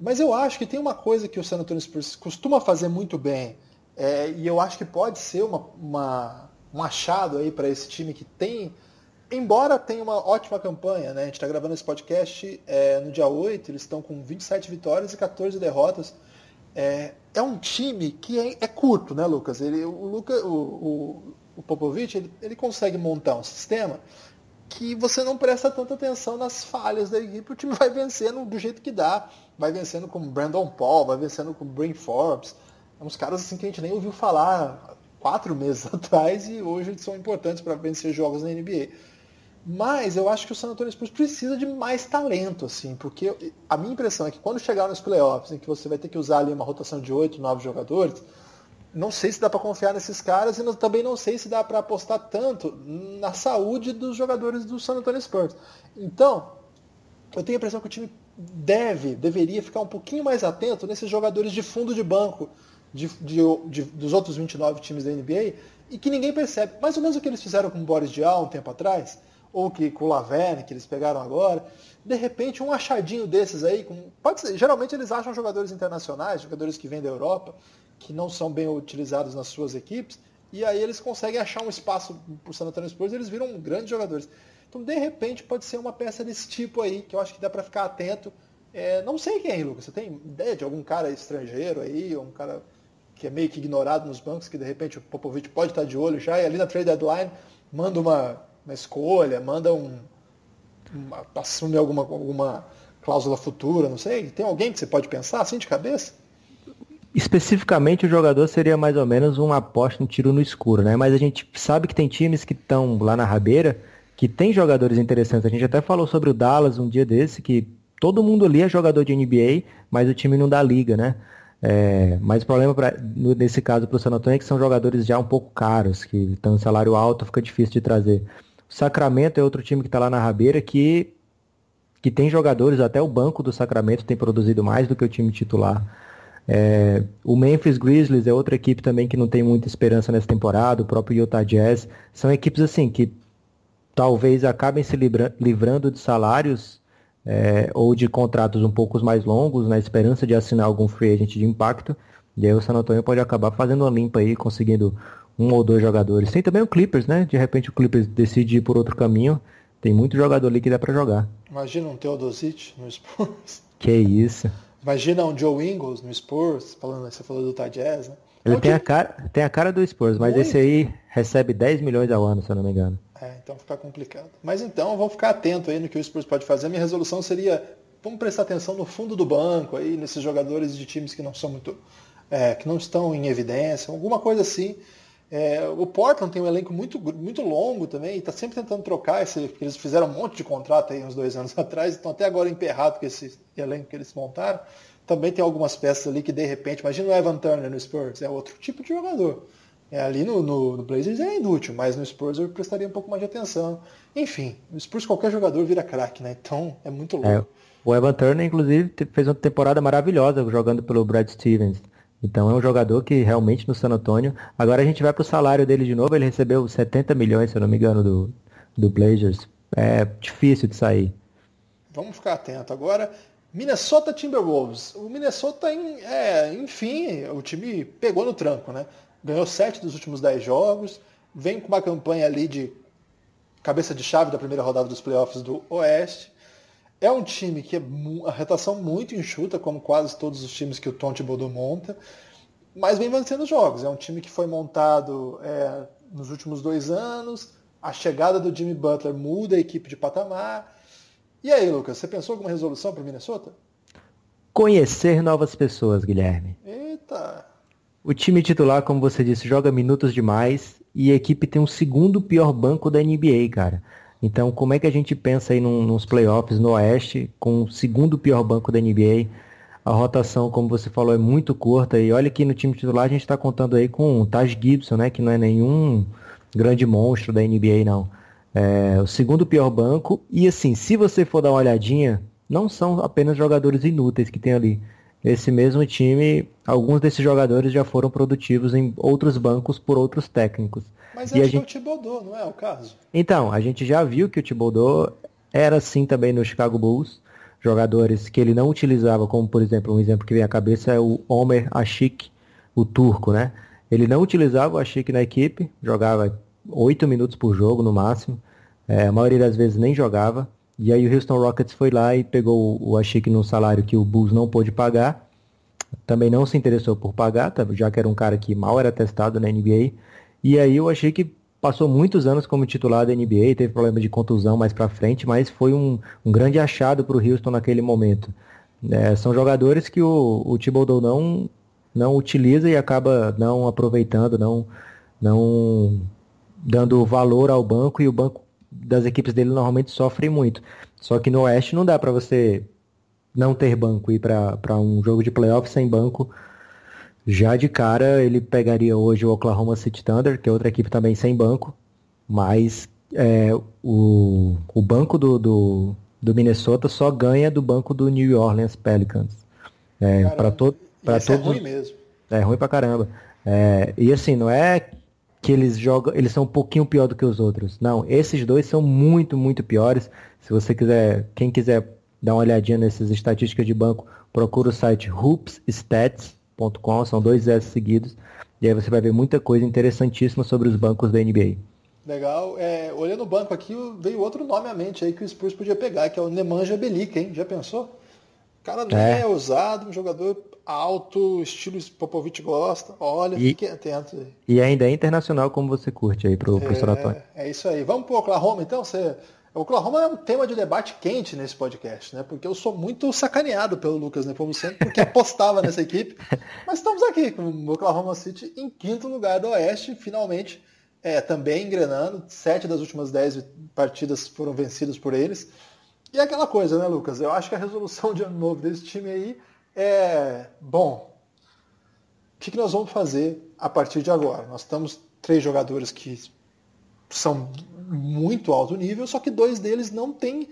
mas eu acho que tem uma coisa que o San Antonio Spurs costuma fazer muito bem, é, e eu acho que pode ser uma, uma um achado aí para esse time que tem, embora tenha uma ótima campanha, né? A gente está gravando esse podcast é, no dia 8, eles estão com 27 vitórias e 14 derrotas. É, é um time que é, é, curto, né, Lucas? Ele, o, Luca, o, o, o Popovich ele, ele consegue montar um sistema que você não presta tanta atenção nas falhas da equipe, o time vai vencendo do jeito que dá. Vai vencendo com Brandon Paul, vai vencendo com Brain Forbes. Uns caras assim que a gente nem ouviu falar quatro meses atrás e hoje eles são importantes para vencer jogos na NBA. Mas eu acho que o San Antonio Spurs precisa de mais talento, assim, porque a minha impressão é que quando chegar nos playoffs, em que você vai ter que usar ali uma rotação de oito, nove jogadores, não sei se dá para confiar nesses caras e também não sei se dá para apostar tanto na saúde dos jogadores do San Antonio Spurs. Então, eu tenho a impressão que o time deve, deveria ficar um pouquinho mais atento nesses jogadores de fundo de banco de, de, de, dos outros 29 times da NBA e que ninguém percebe. Mais ou menos o que eles fizeram com o Boris Diaw um tempo atrás, ou que com o Laverne, que eles pegaram agora. De repente, um achadinho desses aí, com, ser, geralmente eles acham jogadores internacionais, jogadores que vêm da Europa, que não são bem utilizados nas suas equipes, e aí eles conseguem achar um espaço para o San Antonio Spurs e eles viram grandes jogadores. Então, de repente, pode ser uma peça desse tipo aí, que eu acho que dá para ficar atento. É, não sei quem, Lucas. Você tem ideia de algum cara estrangeiro aí, ou um cara que é meio que ignorado nos bancos, que de repente o Popovich pode estar de olho já, e ali na trade deadline manda uma, uma escolha, manda um. Uma, assume alguma, alguma cláusula futura, não sei. Tem alguém que você pode pensar assim de cabeça? Especificamente o jogador seria mais ou menos uma aposta, um tiro no escuro, né? Mas a gente sabe que tem times que estão lá na rabeira que tem jogadores interessantes. A gente até falou sobre o Dallas um dia desse, que todo mundo ali é jogador de NBA, mas o time não dá liga, né? É, mas o problema pra, nesse caso para o San Antonio é que são jogadores já um pouco caros, que estão em salário alto, fica difícil de trazer. O Sacramento é outro time que está lá na rabeira que, que tem jogadores, até o banco do Sacramento tem produzido mais do que o time titular. É, o Memphis Grizzlies é outra equipe também que não tem muita esperança nessa temporada, o próprio Utah Jazz. São equipes assim que talvez acabem se livrando de salários é, ou de contratos um pouco mais longos, na esperança de assinar algum free agent de impacto. E aí o San Antonio pode acabar fazendo uma limpa aí, conseguindo um ou dois jogadores. Tem também o Clippers, né? De repente o Clippers decide ir por outro caminho. Tem muito jogador ali que dá para jogar. Imagina um Teodosic no Spurs. Que isso. Imagina um Joe Ingles no Spurs, falando, você falou do Tajaz, né? Ele tem, a cara, tem a cara do Spurs, mas muito. esse aí recebe 10 milhões ao ano, se eu não me engano. É, então fica complicado. Mas então, vamos ficar atento aí no que o Spurs pode fazer. Minha resolução seria, vamos prestar atenção no fundo do banco aí, nesses jogadores de times que não são muito, é, que não estão em evidência, alguma coisa assim. É, o Portland tem um elenco muito, muito longo também, e está sempre tentando trocar esse, porque eles fizeram um monte de contrato aí uns dois anos atrás, estão até agora emperrados com esse elenco que eles montaram. Também tem algumas peças ali que de repente, imagina o Evan Turner no Spurs, é outro tipo de jogador. É, ali no, no, no, Blazers é inútil, mas no Spurs eu prestaria um pouco mais de atenção. Enfim, no Spurs qualquer jogador vira craque, né? Então é muito louco. É, o Evan Turner, inclusive, fez uma temporada maravilhosa jogando pelo Brad Stevens. Então é um jogador que realmente no San Antonio. Agora a gente vai para o salário dele de novo. Ele recebeu 70 milhões, se eu não me engano, do, do Blazers. É difícil de sair. Vamos ficar atento. Agora, Minnesota Timberwolves. O Minnesota, é, enfim, o time pegou no tranco, né? Ganhou sete dos últimos dez jogos, vem com uma campanha ali de cabeça de chave da primeira rodada dos playoffs do Oeste. É um time que é a retação muito enxuta, como quase todos os times que o Tom Thibodeau monta, mas vem vencendo os jogos. É um time que foi montado é, nos últimos dois anos, a chegada do Jimmy Butler muda a equipe de patamar. E aí, Lucas, você pensou alguma resolução para Minnesota? Conhecer novas pessoas, Guilherme. Eita! O time titular, como você disse, joga minutos demais e a equipe tem o segundo pior banco da NBA, cara. Então, como é que a gente pensa aí num, nos playoffs no Oeste com o segundo pior banco da NBA? A rotação, como você falou, é muito curta e olha que no time titular a gente está contando aí com o Taj Gibson, né, que não é nenhum grande monstro da NBA, não. É o segundo pior banco e assim, se você for dar uma olhadinha, não são apenas jogadores inúteis que tem ali esse mesmo time, alguns desses jogadores já foram produtivos em outros bancos por outros técnicos. Mas é gente... o Thibodeau, não é o caso? Então, a gente já viu que o Thibodeau era assim também no Chicago Bulls, jogadores que ele não utilizava, como por exemplo, um exemplo que vem à cabeça é o Omer Ashik, o turco, né? Ele não utilizava o Ashik na equipe, jogava oito minutos por jogo no máximo, é, a maioria das vezes nem jogava. E aí o Houston Rockets foi lá e pegou o Ashik num salário que o Bulls não pôde pagar. Também não se interessou por pagar, tá? já que era um cara que mal era testado na NBA. E aí o Ashik passou muitos anos como titular da NBA, teve problema de contusão mais para frente, mas foi um, um grande achado para o Houston naquele momento. É, são jogadores que o, o Thibodeau não, não utiliza e acaba não aproveitando, não, não dando valor ao banco e o banco das equipes dele normalmente sofrem muito. Só que no Oeste não dá para você não ter banco e para um jogo de playoff sem banco. Já de cara ele pegaria hoje o Oklahoma City Thunder, que é outra equipe também sem banco, mas é, o, o banco do, do, do, Minnesota só ganha do banco do New Orleans Pelicans. É, para to, pra todos, é ruim mesmo. É ruim pra caramba. É, e assim, não é que eles jogam, eles são um pouquinho pior do que os outros. Não, esses dois são muito, muito piores. Se você quiser, quem quiser dar uma olhadinha nessas estatísticas de banco, procura o site hoopsstats.com, são dois S seguidos, e aí você vai ver muita coisa interessantíssima sobre os bancos da NBA. Legal. É, olhando o banco aqui, veio outro nome à mente aí que o Spurs podia pegar, que é o Nemanja Belica, hein? Já pensou? O cara não é, é ousado, um jogador alto, estilo Popovich gosta. Olha, e, fiquem atentos aí. E ainda é internacional como você curte aí pro, pro é, É isso aí. Vamos pro Oklahoma então? Você... O Oklahoma é um tema de debate quente nesse podcast, né? Porque eu sou muito sacaneado pelo Lucas Nepomuceno, porque apostava nessa equipe. Mas estamos aqui com o Oklahoma City em quinto lugar do Oeste, finalmente é, também engrenando. Sete das últimas dez partidas foram vencidas por eles. E é aquela coisa, né, Lucas? Eu acho que a resolução de ano novo desse time aí é bom. O que, que nós vamos fazer a partir de agora? Nós estamos três jogadores que são muito alto nível, só que dois deles não têm,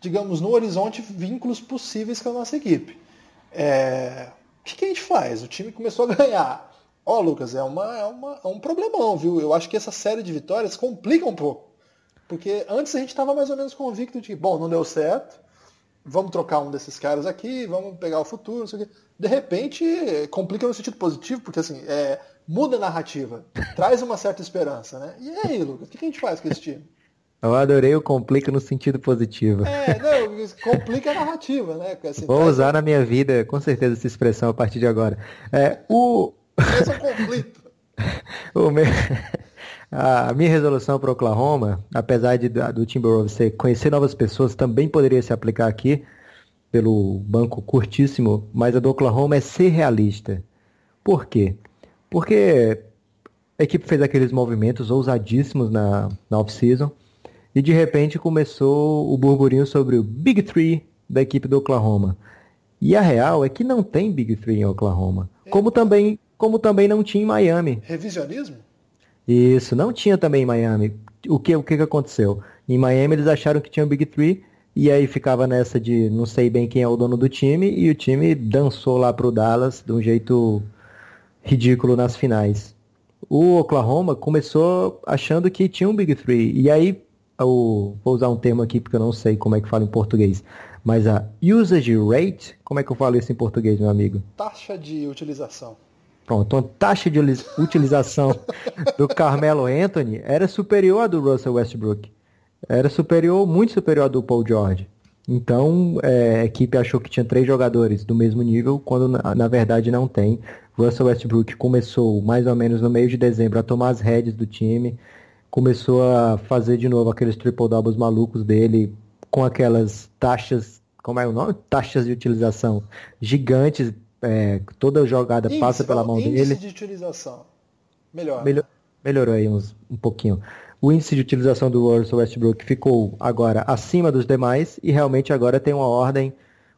digamos, no horizonte vínculos possíveis com a nossa equipe. É... O que, que a gente faz? O time começou a ganhar. Ó, oh, Lucas, é, uma, é, uma, é um problemão, viu? Eu acho que essa série de vitórias complica um pouco. Porque antes a gente estava mais ou menos convicto de que, bom, não deu certo, vamos trocar um desses caras aqui, vamos pegar o futuro, não sei o quê. De repente, complica no sentido positivo, porque assim, é, muda a narrativa, traz uma certa esperança, né? E aí, Lucas, o que a gente faz com esse time? Eu adorei o complica no sentido positivo. É, não, complica a narrativa, né? Assim, Vou usar na minha vida, com certeza, essa expressão a partir de agora. É, o... Esse é um conflito. o meu... A minha resolução para o Oklahoma, apesar de, do Timberwolves ser conhecer novas pessoas, também poderia se aplicar aqui pelo banco curtíssimo, mas a do Oklahoma é ser realista. Por quê? Porque a equipe fez aqueles movimentos ousadíssimos na, na off-season e de repente começou o burburinho sobre o Big Three da equipe do Oklahoma. E a real é que não tem Big Three em Oklahoma, como também, como também não tinha em Miami. Revisionismo? Isso, não tinha também em Miami. O que, o que, que aconteceu? Em Miami eles acharam que tinha o Big Three, e aí ficava nessa de não sei bem quem é o dono do time, e o time dançou lá pro Dallas de um jeito ridículo nas finais. O Oklahoma começou achando que tinha um Big Three, e aí, o, vou usar um termo aqui porque eu não sei como é que fala em português, mas a usage rate, como é que eu falo isso em português, meu amigo? Taxa de utilização. Pronto, a taxa de utilização do Carmelo Anthony era superior à do Russell Westbrook. Era superior, muito superior à do Paul George. Então, é, a equipe achou que tinha três jogadores do mesmo nível, quando na, na, verdade não tem. Russell Westbrook começou mais ou menos no meio de dezembro a tomar as rédeas do time, começou a fazer de novo aqueles triple doubles malucos dele, com aquelas taxas, como é o nome? Taxas de utilização gigantes, é, toda jogada índice, passa pela mão índice dele. de utilização. Melhor. Melhor melhorou aí uns, um pouquinho. O índice de utilização do Russell Westbrook ficou agora acima dos demais e realmente agora tem uma ordem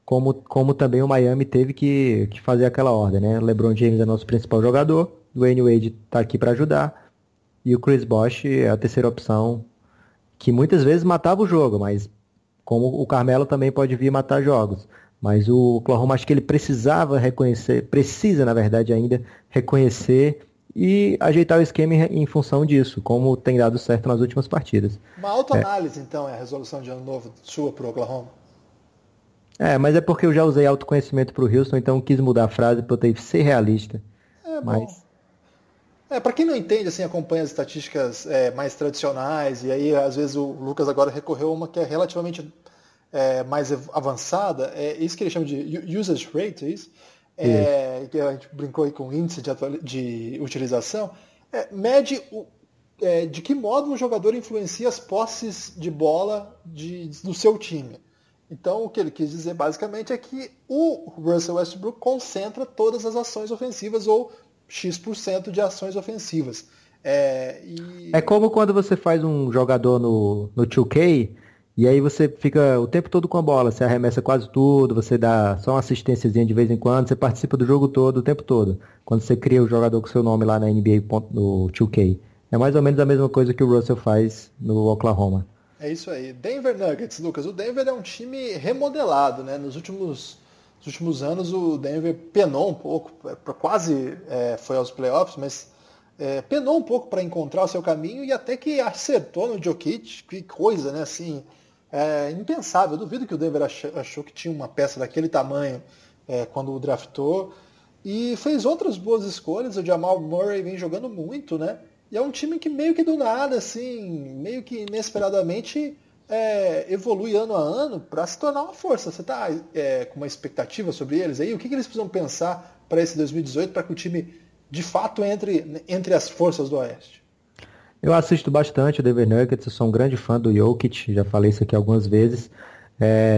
como, como também o Miami teve que, que fazer aquela ordem, né? LeBron James é nosso principal jogador, Dwayne Wade está aqui para ajudar e o Chris Bosh é a terceira opção que muitas vezes matava o jogo, mas como o Carmelo também pode vir matar jogos. Mas o Oklahoma acho que ele precisava reconhecer, precisa na verdade ainda reconhecer e ajeitar o esquema em função disso, como tem dado certo nas últimas partidas. Uma autoanálise, é. então, é a resolução de ano novo sua para o Oklahoma? É, mas é porque eu já usei autoconhecimento para o Houston, então quis mudar a frase para eu ter que ser realista. É, mas... É, para quem não entende, assim, acompanha as estatísticas é, mais tradicionais, e aí às vezes o Lucas agora recorreu a uma que é relativamente é, mais avançada, é isso que ele chama de usage rate, é isso? É, que a gente brincou aí com índice de, de utilização, é, mede o, é, de que modo o jogador influencia as posses de bola de, do seu time. Então, o que ele quis dizer basicamente é que o Russell Westbrook concentra todas as ações ofensivas ou X% de ações ofensivas. É, e... é como quando você faz um jogador no, no 2K e aí você fica o tempo todo com a bola, você arremessa quase tudo, você dá só uma assistênciazinha de vez em quando, você participa do jogo todo, o tempo todo. Quando você cria o jogador com seu nome lá na NBA no 2K. É mais ou menos a mesma coisa que o Russell faz no Oklahoma. É isso aí. Denver Nuggets, Lucas. O Denver é um time remodelado, né? Nos últimos, nos últimos anos o Denver penou um pouco, é, quase é, foi aos playoffs, mas é, penou um pouco para encontrar o seu caminho e até que acertou no Jokic, que coisa, né? Assim, é impensável. Eu duvido que o Denver achou que tinha uma peça daquele tamanho é, quando o draftou. E fez outras boas escolhas. O Jamal Murray vem jogando muito, né? E é um time que meio que do nada, assim, meio que inesperadamente é, evolui ano a ano para se tornar uma força. Você está é, com uma expectativa sobre eles aí? O que, que eles precisam pensar para esse 2018 para que o time de fato entre entre as forças do Oeste? Eu assisto bastante o Denver Nuggets, eu sou um grande fã do Jokic, já falei isso aqui algumas vezes.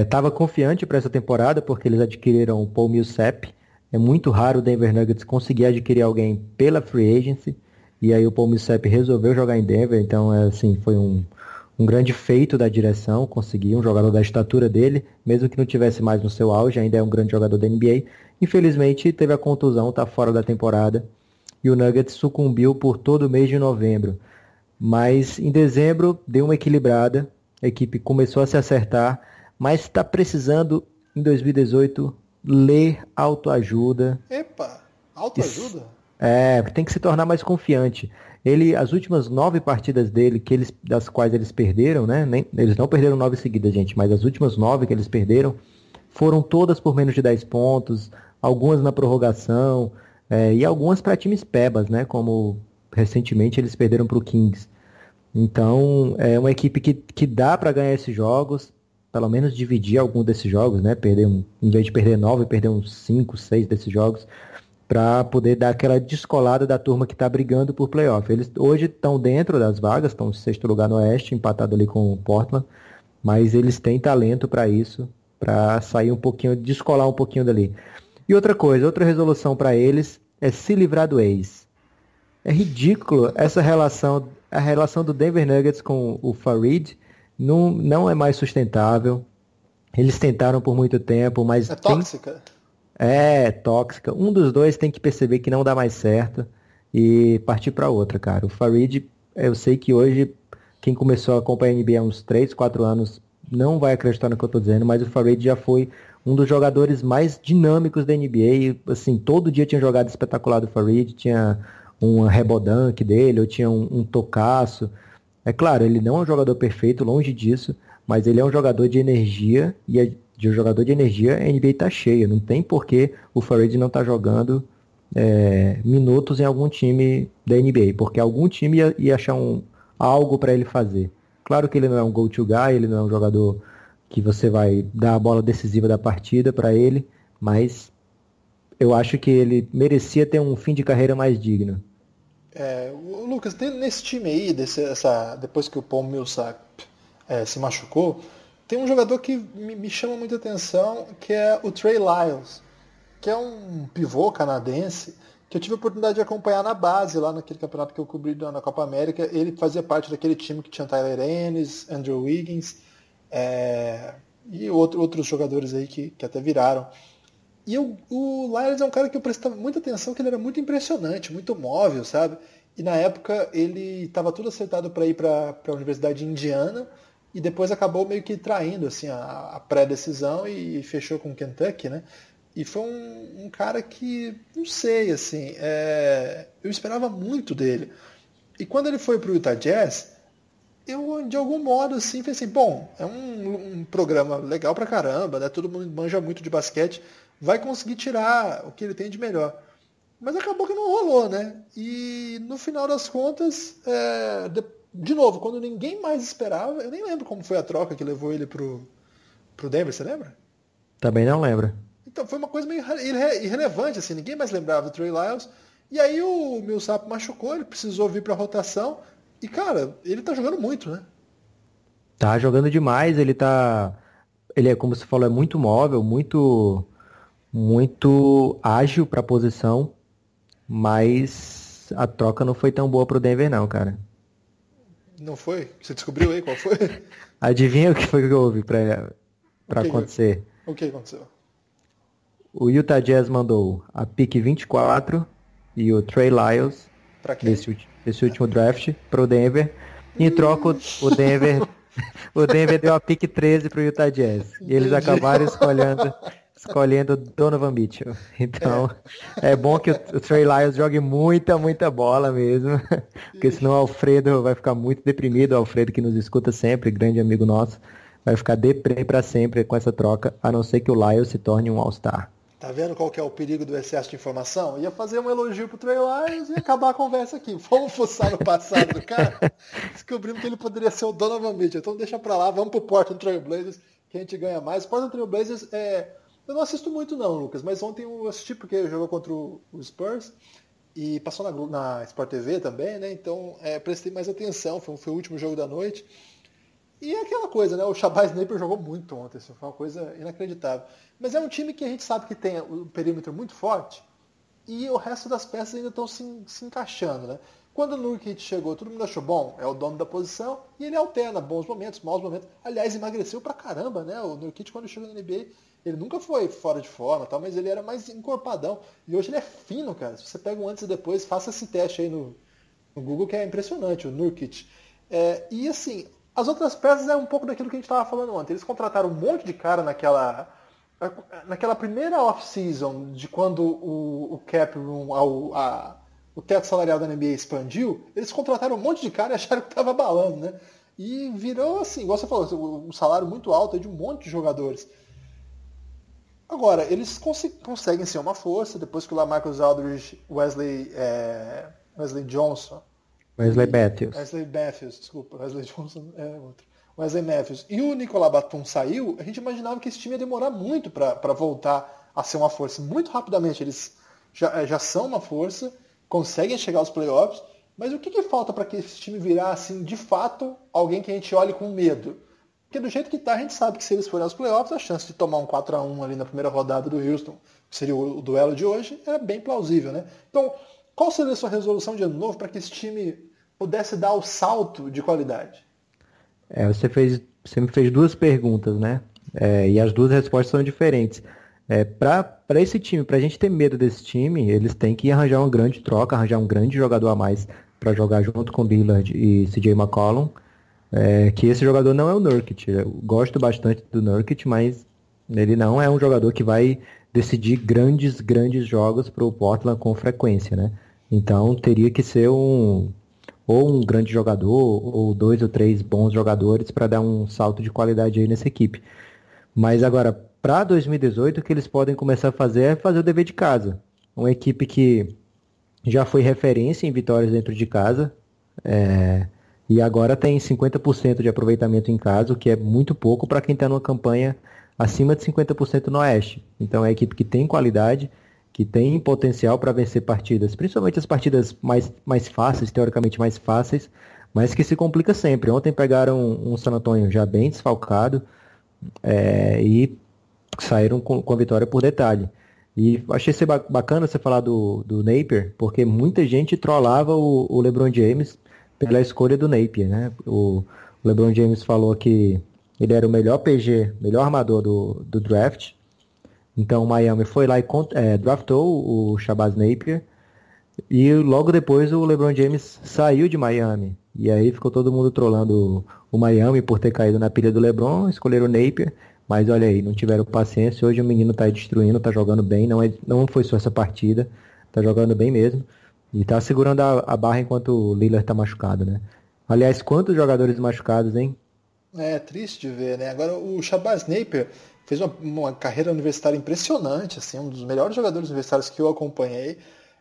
Estava é, confiante para essa temporada porque eles adquiriram o Paul Millsap. É muito raro o Denver Nuggets conseguir adquirir alguém pela free agency. E aí o Paul Millsap resolveu jogar em Denver, então é, assim, foi um, um grande feito da direção, conseguir um jogador da estatura dele, mesmo que não tivesse mais no seu auge, ainda é um grande jogador da NBA. Infelizmente teve a contusão, está fora da temporada e o Nuggets sucumbiu por todo o mês de novembro. Mas em dezembro deu uma equilibrada, a equipe começou a se acertar, mas está precisando em 2018 ler autoajuda. Epa, autoajuda? É, tem que se tornar mais confiante. Ele, as últimas nove partidas dele, que eles, das quais eles perderam, né? Nem, eles não perderam nove seguidas, gente, mas as últimas nove que eles perderam foram todas por menos de 10 pontos, algumas na prorrogação, é, e algumas para times pebas, né? Como recentemente eles perderam para o Kings. Então é uma equipe que, que dá para ganhar esses jogos, pelo menos dividir algum desses jogos, né? Perder um, em vez de perder nove, perder uns cinco, seis desses jogos, para poder dar aquela descolada da turma que está brigando por playoff. Eles hoje estão dentro das vagas, estão em sexto lugar no Oeste, empatado ali com o Portland, mas eles têm talento para isso, para sair um pouquinho, descolar um pouquinho dali. E outra coisa, outra resolução para eles é se livrar do ex. É ridículo essa relação, a relação do Denver Nuggets com o Farid não, não é mais sustentável. Eles tentaram por muito tempo, mas. É tóxica? Tem... É, tóxica. Um dos dois tem que perceber que não dá mais certo e partir para outra, cara. O Farid, eu sei que hoje, quem começou a acompanhar a NBA há uns 3, 4 anos, não vai acreditar no que eu tô dizendo, mas o Farid já foi um dos jogadores mais dinâmicos da NBA. Assim, todo dia tinha jogado espetacular do Farid, tinha um rebodank dele, ou tinha um, um tocaço. É claro, ele não é um jogador perfeito, longe disso, mas ele é um jogador de energia e é, de um jogador de energia a NBA está cheia. Não tem por que o Farid não estar tá jogando é, minutos em algum time da NBA, porque algum time ia, ia achar um, algo para ele fazer. Claro que ele não é um go-to guy, ele não é um jogador que você vai dar a bola decisiva da partida para ele, mas eu acho que ele merecia ter um fim de carreira mais digno. É, Lucas, nesse time aí, desse, essa, depois que o Paul Millsap é, se machucou, tem um jogador que me, me, chama muita atenção, que é o Trey Lyles, que é um pivô canadense que eu tive a oportunidade de acompanhar na base, lá naquele campeonato que eu cobri na Copa América. Ele fazia parte daquele time que tinha Tyler Ennis, Andrew Wiggins, é, e outro, outros jogadores aí que, que até viraram. E o Lyles é um cara que eu prestava muita atenção, que ele era muito impressionante, muito móvel, sabe? E na época ele estava tudo acertado para ir para a Universidade de Indiana e depois acabou meio que traindo assim a, a pré-decisão e, e, fechou com o Kentucky, né? E foi um, um cara que, não sei, assim, é, eu esperava muito dele. E quando ele foi para o Utah Jazz, eu, de algum modo, assim, pensei, bom, é um, um, programa legal pra caramba, né? Todo mundo manja muito de basquete, vai conseguir tirar o que ele tem de melhor. Mas acabou que não rolou, né? E no final das contas, é, de, de, novo, quando ninguém mais esperava, eu nem lembro como foi a troca que levou ele pro, pro Denver, você lembra? Também não lembro. Então foi uma coisa meio irre, irrelevante, assim, ninguém mais lembrava do Trey Lyles. E aí o Millsap machucou, ele precisou vir pra rotação. E, cara, ele tá jogando muito, né? Tá jogando demais, ele tá. Ele é, como você falou, é muito móvel, muito. Muito ágil pra posição. Mas a troca não foi tão boa pro Denver, não, cara. Não foi? Você descobriu aí qual foi? Adivinha o que foi que houve o que acontecer? O que aconteceu? O Utah Jazz mandou a pick 24 e o Trey Lyles. Desse, esse último draft para o Denver. Em troca, o Denver, o Denver deu a pick 13 para o Utah Jazz. E eles acabaram escolhendo, escolhendo Donovan Mitchell. Então, é, bom que o, o Trey Lyles jogue muita, muita bola mesmo. Porque senão o Alfredo vai ficar muito deprimido. O Alfredo que nos escuta sempre, grande amigo nosso, vai ficar deprê para sempre com essa troca, a não ser que o Lyles se torne um All-Star. Tá vendo qual que é o perigo do excesso de informação? Ia fazer um elogio pro Trey Lyles e acabar a conversa aqui. Vamos fuçar no passado do cara. Descobrimos que ele poderia ser o Donovan Mitchell. Então deixa pra lá, vamos pro Portland Trail Blazers, que a gente ganha mais. Portland Trail Blazers é... Eu não assisto muito não, Lucas, mas ontem eu assisti porque jogou contra o Spurs e passou na, na Sport TV também, né? Então é, prestei mais atenção, foi, foi o último jogo da noite. E é aquela coisa, né? O Shabazz Napier jogou muito ontem, isso foi uma coisa inacreditável. Mas é um time que a gente sabe que tem um perímetro muito forte. e o resto das peças ainda estão se, se encaixando, né? Quando o Nurkic chegou, todo mundo achou bom, é o dono da posição, e ele alterna bons momentos, maus momentos. Aliás, emagreceu pra caramba, né? O Nurkic, quando chegou na NBA, ele nunca foi fora de forma, tal, mas ele era mais encorpadão. E hoje ele é fino, cara. Se você pega um antes e depois, faça esse teste aí no, no Google, que é impressionante, o Nurkic. É, e assim, as outras peças é um pouco daquilo que a gente estava falando ontem. Eles contrataram um monte de cara naquela naquela primeira off-season de quando o, o cap room, a, a, o teto salarial da NBA expandiu, eles contrataram um monte de cara e acharam que estava balando, né? E virou assim, igual você falou, um salário muito alto de um monte de jogadores. Agora, eles cons conseguem ser uma força, depois que o Lamarcus Aldridge, Wesley, é, Wesley Johnson... Wesley Matthews. Wesley Matthews, desculpa, Wesley Johnson é outro. Wesley Matthews e o Nicolas Batum saiu, a gente imaginava que esse time ia demorar muito para voltar a ser uma força. Muito rapidamente eles já, já são uma força, conseguem chegar aos playoffs, mas o que, que falta para que esse time virar, assim, de fato, alguém que a gente olhe com medo? Porque do jeito que está, a gente sabe que se eles forem aos playoffs, a chance de tomar um 4 a 1 ali na primeira rodada do Houston, que seria o, duelo de hoje, é bem plausível, né? Então, qual seria a sua resolução de ano novo para que esse time pudesse dar o salto de qualidade? É, você, fez, você me fez duas perguntas, né? É, e as duas respostas são diferentes. É, para esse time, para a gente ter medo desse time, eles têm que arranjar uma grande troca, arranjar um grande jogador a mais para jogar junto com Lillard e CJ McCollum. É, que esse jogador não é o Nurkic. Eu gosto bastante do Nurkic, mas ele não é um jogador que vai decidir grandes, grandes jogos para o Portland com frequência, né? Então teria que ser um ou um grande jogador, ou dois ou três bons jogadores para dar um salto de qualidade aí nessa equipe. Mas agora, para 2018, o que eles podem começar a fazer é fazer o dever de casa. Uma equipe que já foi referência em vitórias dentro de casa, é, e agora tem 50% de aproveitamento em casa, o que é muito pouco para quem está numa campanha acima de 50% no Oeste. Então é a equipe que tem qualidade, que tem potencial para vencer partidas, principalmente as partidas mais, mais fáceis, teoricamente mais fáceis, mas que se complica sempre. Ontem pegaram um San Antonio já bem desfalcado é, e saíram com, com a vitória por detalhe. E achei ser bacana você falar do, do Napier, porque muita gente trollava o, o LeBron James pela escolha do Napier, né? O, LeBron James falou que ele era o melhor PG, melhor armador do, do draft, então o Miami foi lá e é, draftou o Shabazz Napier e logo depois o LeBron James saiu de Miami. E aí ficou todo mundo trolando o Miami por ter caído na pilha do LeBron, escolheram o Napier. Mas olha aí, não tiveram paciência. Hoje o menino está destruindo, está jogando bem. Não, é, não foi só essa partida, está jogando bem mesmo. E está segurando a, a, barra enquanto o Lillard está machucado, né? Aliás, quantos jogadores machucados, hein? É, triste de ver, né? Agora o Shabazz Napier, fez uma, uma, carreira universitária impressionante, assim, um dos melhores jogadores universitários que eu acompanhei.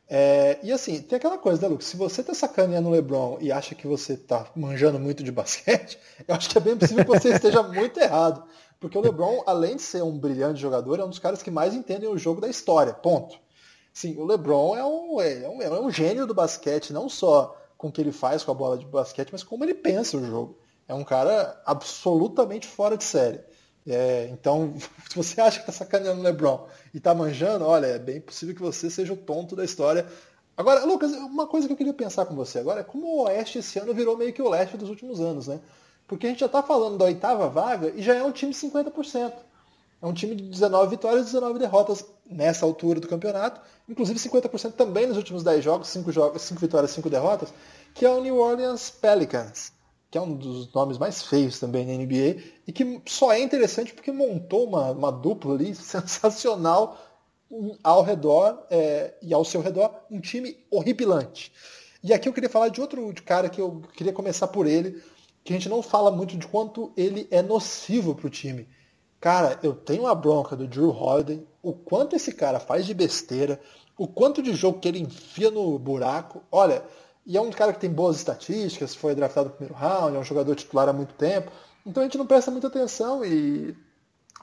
É, e assim, tem aquela coisa, né, Lucas? Se você tá sacaneando o LeBron e acha que você tá manjando muito de basquete, eu acho que é bem possível que você esteja muito errado. Porque o LeBron, além de ser um brilhante jogador, é um dos caras que mais entendem o jogo da história. Ponto. Sim, o LeBron é um, é um, é um gênio do basquete, não só com o que ele faz com a bola de basquete, mas como ele pensa o jogo. É um cara absolutamente fora de série. É, então, se você acha que está sacaneando o LeBron e está manjando, olha, é bem possível que você seja o tonto da história. Agora, Lucas, uma coisa que eu queria pensar com você agora é como o Oeste esse ano virou meio que o Leste dos últimos anos, né? Porque a gente já está falando da oitava vaga e já é um time de 50%. É um time de 19 vitórias e 19 derrotas nessa altura do campeonato. Inclusive 50% também nos últimos 10 jogos, 5, jogos, 5 vitórias, 5 derrotas, que é o New Orleans Pelicans que é um dos nomes mais feios também na NBA, e que só é interessante porque montou uma, uma dupla ali sensacional ao redor é, e ao seu redor, um time horripilante. E aqui eu queria falar de outro cara que eu queria começar por ele, que a gente não fala muito de quanto ele é nocivo para o time. Cara, eu tenho a bronca do Drew Holiday, o quanto esse cara faz de besteira, o quanto de jogo que ele enfia no buraco. Olha, e é um cara que tem boas estatísticas, foi draftado no primeiro round, é um jogador titular há muito tempo. Então a gente não presta muita atenção e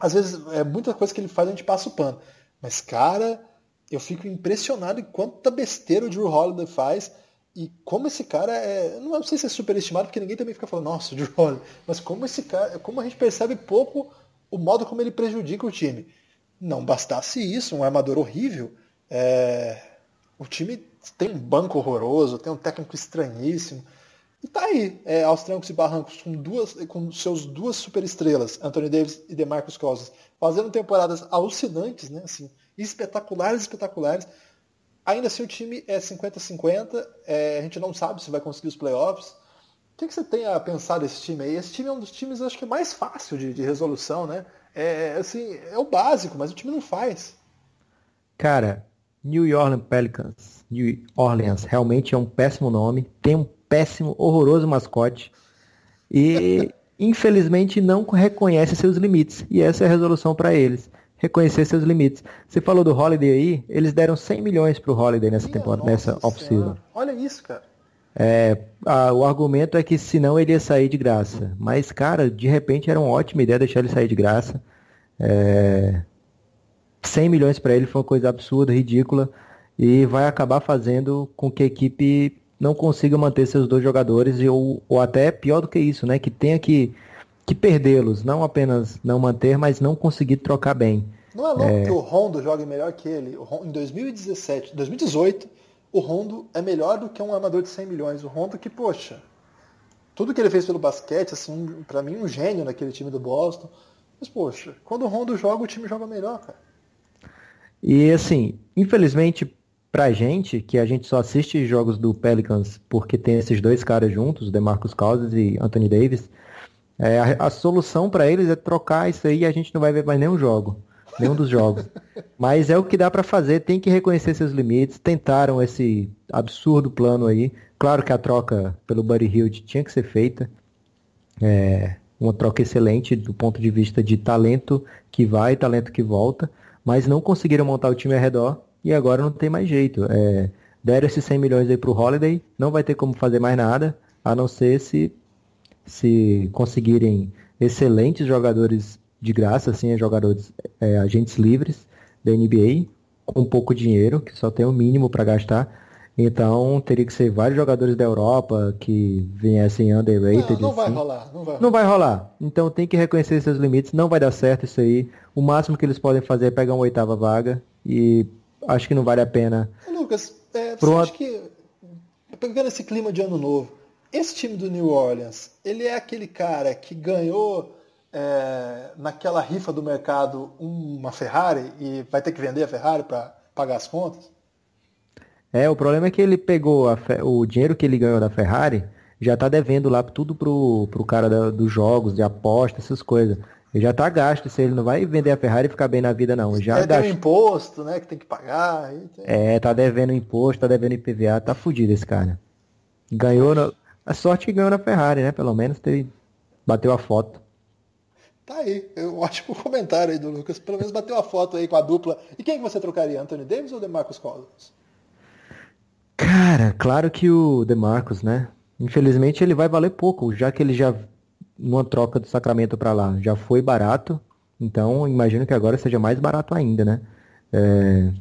às vezes é muita coisa que ele faz a gente passa o pano. Mas, cara, eu fico impressionado em quanta besteira o Drew Holiday faz e como esse cara é. Não sei se é superestimado, porque ninguém também fica falando, nossa, Drew Holiday. Mas como esse cara. Como a gente percebe pouco o modo como ele prejudica o time. Não bastasse isso, um armador horrível. É, O time tem um banco horroroso, tem um técnico estranhíssimo. E tá aí, é, aos trancos e barrancos, com, duas, com seus duas superestrelas, Anthony Davis e DeMarcus Cousins, fazendo temporadas alucinantes, né? Assim, espetaculares, espetaculares. Ainda assim o time é 50-50, é, a gente não sabe se vai conseguir os playoffs. O que, que, você tem a pensar desse time aí? Esse time é um dos times, acho que, mais fácil de, de resolução, né? É, assim, é o básico, mas o time não faz. Cara, New Orleans Pelicans, New Orleans, realmente é um péssimo nome, tem um péssimo, horroroso mascote e infelizmente não reconhece seus limites. E essa é a resolução para eles, reconhecer seus limites. Você falou do Holiday aí, eles deram 100 milhões pro Holiday nessa Minha temporada, nessa off-season. Olha isso, cara. É, a, o argumento é que senão ele ia sair de graça. Mas, cara, de repente era uma ótima ideia deixar ele sair de graça. É, 100 milhões para ele foi uma coisa absurda, ridícula, e vai acabar fazendo com que a equipe não consiga manter seus dois jogadores, ou, ou até pior do que isso, né? Que tenha que, que perdê-los, não apenas não manter, mas não conseguir trocar bem. Não é louco é... que o Rondo jogue melhor que ele. Em 2017, 2018, o Rondo é melhor do que um amador de 100 milhões. O Rondo que, poxa, tudo que ele fez pelo basquete, assim, para mim um gênio naquele time do Boston. Mas, poxa, quando o Rondo joga, o time joga melhor, cara. E assim, infelizmente pra gente, que a gente só assiste jogos do Pelicans porque tem esses dois caras juntos, DeMarcus Cousins e Anthony Davis, é, a, a, solução para eles é trocar isso aí e a gente não vai ver mais nenhum jogo, nenhum dos jogos. Mas é o que dá para fazer, tem que reconhecer seus limites, tentaram esse absurdo plano aí. Claro que a troca pelo Buddy Hield tinha que ser feita. É, uma troca excelente do ponto de vista de talento que vai, talento que volta mas não conseguiram montar o time ao redor e agora não tem mais jeito. É, deram esses 100 milhões aí pro Holiday, não vai ter como fazer mais nada, a não ser se, se conseguirem excelentes jogadores de graça, assim, jogadores é, agentes livres da NBA, com pouco dinheiro, que só tem o mínimo para gastar. Então teria que ser vários jogadores da Europa que viessem underrated. Não, não vai assim. rolar, não vai rolar. Não vai rolar. Então tem que reconhecer seus limites, não vai dar certo isso aí. O máximo que eles podem fazer é pegar uma oitava vaga e acho que não vale a pena. Lucas, é, você acha que, pegando esse clima de ano novo, esse time do New Orleans, ele é aquele cara que ganhou é, naquela rifa do mercado uma Ferrari e vai ter que vender a Ferrari para pagar as contas? É, o problema é que ele pegou o dinheiro que ele ganhou da Ferrari, já tá devendo lá tudo pro, pro cara da, dos jogos, de aposta, essas coisas. Ele já tá gasto, se ele não vai vender a Ferrari e ficar bem na vida, não. Já é, tem um imposto, né, que tem que pagar. Tem... É, tá devendo imposto, tá devendo IPVA, tá fudido esse cara. Ganhou, no... a sorte que ganhou na Ferrari, né, pelo menos teve... bateu a foto. Tá aí, um ótimo comentário aí do Lucas, pelo menos bateu a foto aí com a dupla. E quem que você trocaria, Anthony Davis ou DeMarcus Cousins? Cara, claro que o DeMarcus, né? Infelizmente ele vai valer pouco, já que ele já numa troca do Sacramento para lá já foi barato, então imagino que agora seja mais barato ainda, né? É...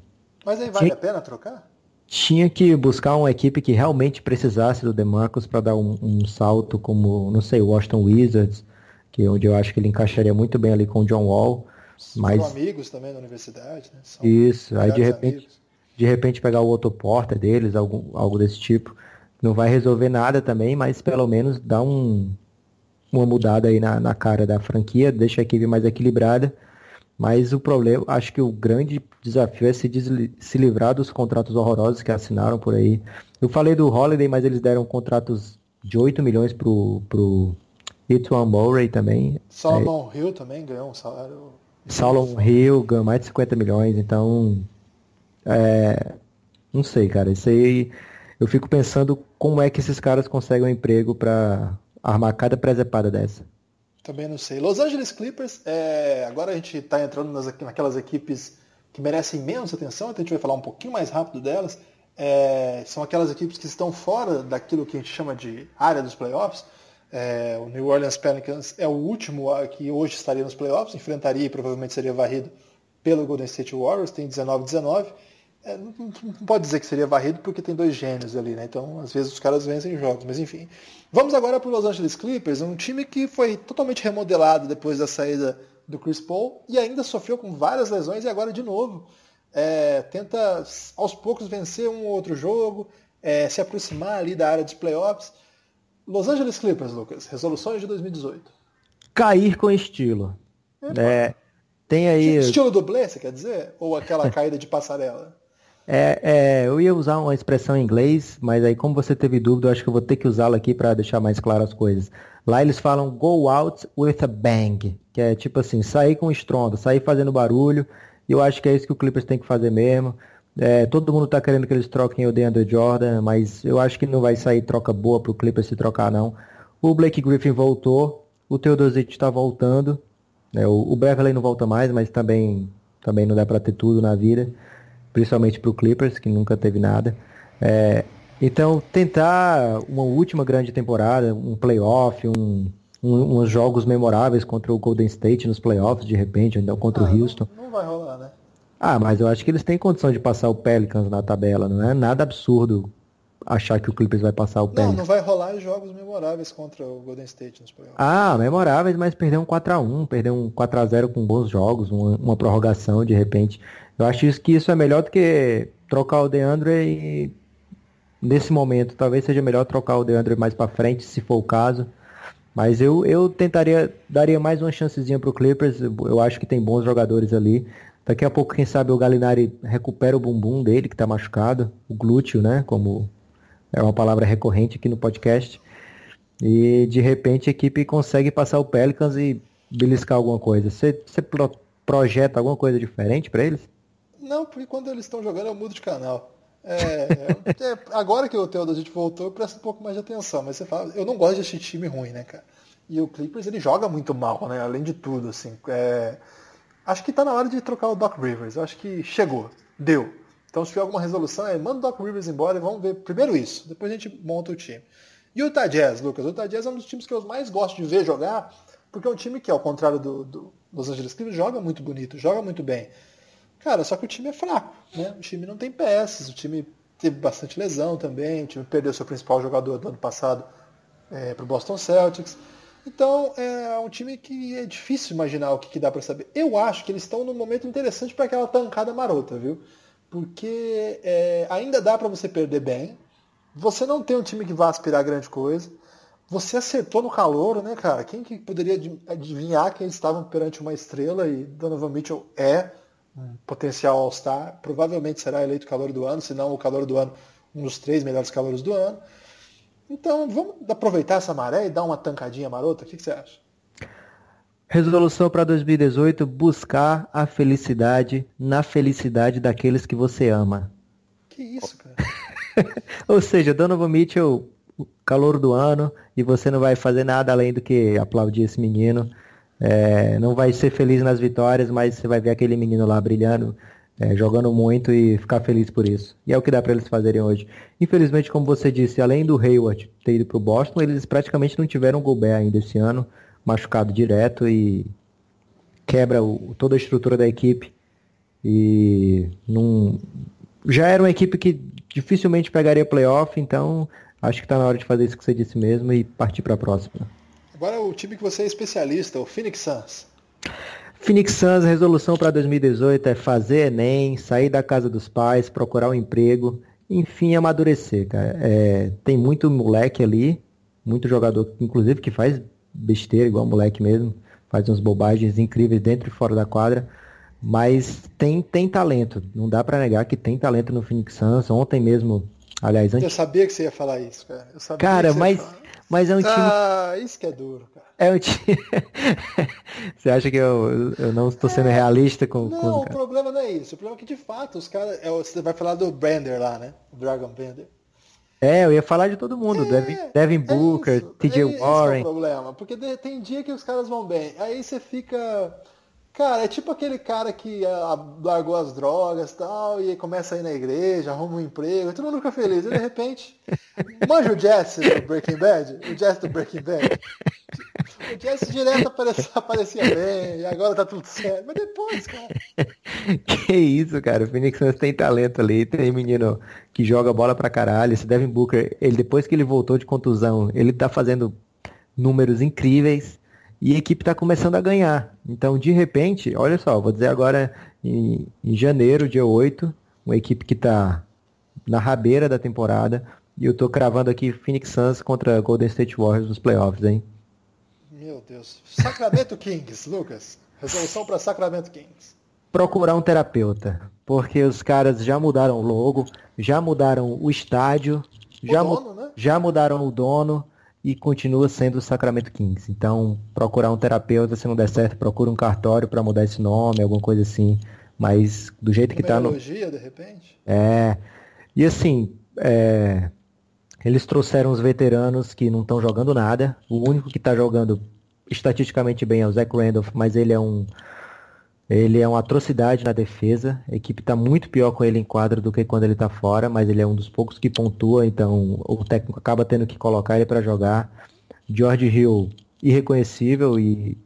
Mas aí vale tinha... a pena trocar? Tinha que buscar uma equipe que realmente precisasse do DeMarcus para dar um, um, salto como, não sei, Washington Wizards, que é onde eu acho que ele encaixaria muito bem ali com o John Wall. Mas... São amigos também na universidade, né? São Isso, aí de repente amigos de repente pegar o outro porta deles, algum, algo desse tipo. Não vai resolver nada também, mas pelo menos dá um, uma mudada aí na, na cara da franquia, deixa a equipe mais equilibrada. Mas o problema, acho que o grande desafio é se, se livrar dos contratos horrorosos que assinaram por aí. Eu falei do Holiday, mas eles deram contratos de 8 milhões pro, pro Etwan Murray também. Solomon é, Hill também ganhou um salário. Solomon Hill ganhou mais de 50 milhões, então é, não sei, cara. Isso aí eu fico pensando como é que esses caras conseguem um emprego para armar cada presepada dessa. Também não sei. Los Angeles Clippers, é, agora a gente está entrando nas, naquelas equipes que merecem menos atenção, então a gente vai falar um pouquinho mais rápido delas. É, são aquelas equipes que estão fora daquilo que a gente chama de área dos playoffs. É, o New Orleans Pelicans é o último que hoje estaria nos playoffs, enfrentaria e provavelmente seria varrido pelo Golden State Warriors, tem 19-19. É, não, não, pode dizer que seria varrido porque tem dois gênios ali, né? Então, às vezes os caras vencem jogos, mas enfim. Vamos agora para os Los Angeles Clippers, um time que foi totalmente remodelado depois da saída do Chris Paul e ainda sofreu com várias lesões e agora de novo é, tenta aos poucos vencer um ou outro jogo, é, se aproximar ali da área dos playoffs. Los Angeles Clippers, Lucas, resoluções de 2018. Cair com estilo. É, tem aí. Estilo dublê, você quer dizer? Ou aquela caída de passarela? É, é, eu ia usar uma expressão em inglês, mas aí como você teve dúvida, eu acho que eu vou ter que usá-la aqui para deixar mais claras as coisas. Lá eles falam go out with a bang, que é tipo assim, sair com estrondo, sair fazendo barulho. E eu acho que é isso que o Clippers tem que fazer mesmo. É, todo mundo está querendo que eles troquem o DeAndre Jordan, mas eu acho que não vai sair troca boa para o Clippers se trocar não. O Blake Griffin voltou, o Teodosic está voltando, né, o, o Beverly não volta mais, mas também, também não dá para ter tudo na vida, principalmente para o Clippers, que nunca teve nada. É, então, tentar uma última grande temporada, um playoff, um, um, uns jogos memoráveis contra o Golden State nos playoffs, de repente, ou então contra ah, o Houston. Não, não vai rolar, né? Ah, mas eu acho que eles têm condição de passar o Pelicans na tabela, não é nada absurdo achar que o Clippers vai passar o Pelicans. Não, não vai rolar jogos memoráveis contra o Golden State nos playoffs. Ah, memoráveis, mas perder um 4x1, perder um 4x0 com bons jogos, uma, uma, prorrogação de repente. Eu acho isso, que isso é melhor do que trocar o DeAndre e nesse momento. Talvez seja melhor trocar o DeAndre mais para frente, se for o caso. Mas eu, eu tentaria, daria mais uma chancezinha pro Clippers. Eu acho que tem bons jogadores ali. Daqui a pouco, quem sabe, o Galinari recupera o bumbum dele, que está machucado, o glúteo, né? Como é uma palavra recorrente aqui no podcast. E de repente a equipe consegue passar o Pelicans e beliscar alguma coisa. Você, você projeta alguma coisa diferente para eles? Não, porque quando eles estão jogando eu mudo de canal. É, é, é agora que o gente voltou, eu presto um pouco mais de atenção. Mas você fala, eu não gosto de assistir time ruim, né, cara? E o Clippers ele joga muito mal, né? Além de tudo, assim. É, acho que está na hora de trocar o Doc Rivers. Eu acho que chegou, deu. Então, se tiver alguma resolução, é manda o Doc Rivers embora e vamos ver primeiro isso. Depois a gente monta o time. E o Utah Jazz, Lucas. O Utah Jazz é um dos times que eu mais gosto de ver jogar, porque é um time que, ao contrário do, do Los Angeles Clippers, joga muito bonito, joga muito bem. Cara, só que o time é fraco, né? O time não tem peças, o time teve bastante lesão também, o time perdeu seu principal jogador do ano passado é, para o Boston Celtics. Então é um time que é difícil imaginar o que, que dá para saber. Eu acho que eles estão num momento interessante para aquela tancada marota, viu? Porque é, ainda dá para você perder bem. Você não tem um time que vá aspirar grande coisa. Você acertou no calor, né, cara? Quem que poderia adivinhar que eles estavam perante uma estrela e Donovan Mitchell é um potencial All-Star. Provavelmente será eleito calor do ano, se não o calor do ano, um dos três melhores calores do ano. Então, vamos aproveitar essa maré e dar uma tancadinha marota? O que, que você acha? Resolução para 2018: buscar a felicidade na felicidade daqueles que você ama. Que isso, cara? Ou seja, Donovan Mitchell, calor do ano, e você não vai fazer nada além do que aplaudir esse menino. É, não vai ser feliz nas vitórias, mas você vai ver aquele menino lá brilhando, é, jogando muito e ficar feliz por isso. E é o que dá para eles fazerem hoje. Infelizmente, como você disse, além do Hayward ter ido para o Boston, eles praticamente não tiveram Gobert ainda esse ano, machucado direto e quebra o, toda a estrutura da equipe. E já era uma equipe que dificilmente pegaria playoff, então acho que está na hora de fazer isso que você disse mesmo e partir para a próxima. Agora o time que você é especialista, o Phoenix Suns. Phoenix Suns, resolução para 2018 é fazer Enem, sair da casa dos pais, procurar um emprego enfim, amadurecer, cara. É, tem muito moleque ali, muito jogador, inclusive, que faz besteira, igual moleque mesmo, faz umas bobagens incríveis dentro e fora da quadra, mas tem, tem talento, não dá para negar que tem talento no Phoenix Suns. Ontem mesmo, aliás, antes... Eu sabia que você ia falar isso, cara. cara, mas, mas é um time... Ah, isso que é duro, cara. É um time. Você acha que eu, eu não estou sendo é... realista com. Não, com o problema não é isso. O problema é que de fato os caras. É, você vai falar do Brander lá, né? O Dragon Brander. É, eu ia falar de todo mundo. É, Devin, Devin Booker, é TJ Warren. Esse é o problema. Porque tem dia que os caras vão bem. Aí você fica. Cara, é tipo aquele cara que uh, largou as drogas tal, e começa a ir na igreja, arruma um emprego, todo mundo fica feliz. E de repente, manja o Jesse do Breaking Bad? O Jesse do Breaking Bad? O Jesse direto aparecia, aparecia bem, e agora tá tudo certo. Mas depois, cara. Que isso, cara. O Phoenix Suns tem talento ali, tem menino que joga bola pra caralho. Esse Devin Booker, ele depois que ele voltou de contusão, ele tá fazendo números incríveis. E a equipe está começando a ganhar. Então, de repente, olha só, vou dizer agora em, em janeiro, dia 8, uma equipe que está na rabeira da temporada, e eu estou cravando aqui Phoenix Suns contra Golden State Warriors nos playoffs, hein? Meu Deus. Sacramento Kings, Lucas. Resolução para Sacramento Kings. Procurar um terapeuta, porque os caras já mudaram o logo, já mudaram o estádio, o já, dono, né? já mudaram o dono, e continua sendo o Sacramento Kings. Então, procurar um terapeuta, se não der certo, procura um cartório para mudar esse nome, alguma coisa assim. Mas do jeito que tá no. de repente? É. E assim, é... eles trouxeram os veteranos que não estão jogando nada. O único que está jogando estatisticamente bem é o Zach Randolph, mas ele é um ele é uma atrocidade na defesa. A equipe está muito pior com ele em quadro do que quando ele está fora, mas ele é um dos poucos que pontua, então o técnico acaba tendo que colocar ele para jogar. George Hill, irreconhecível e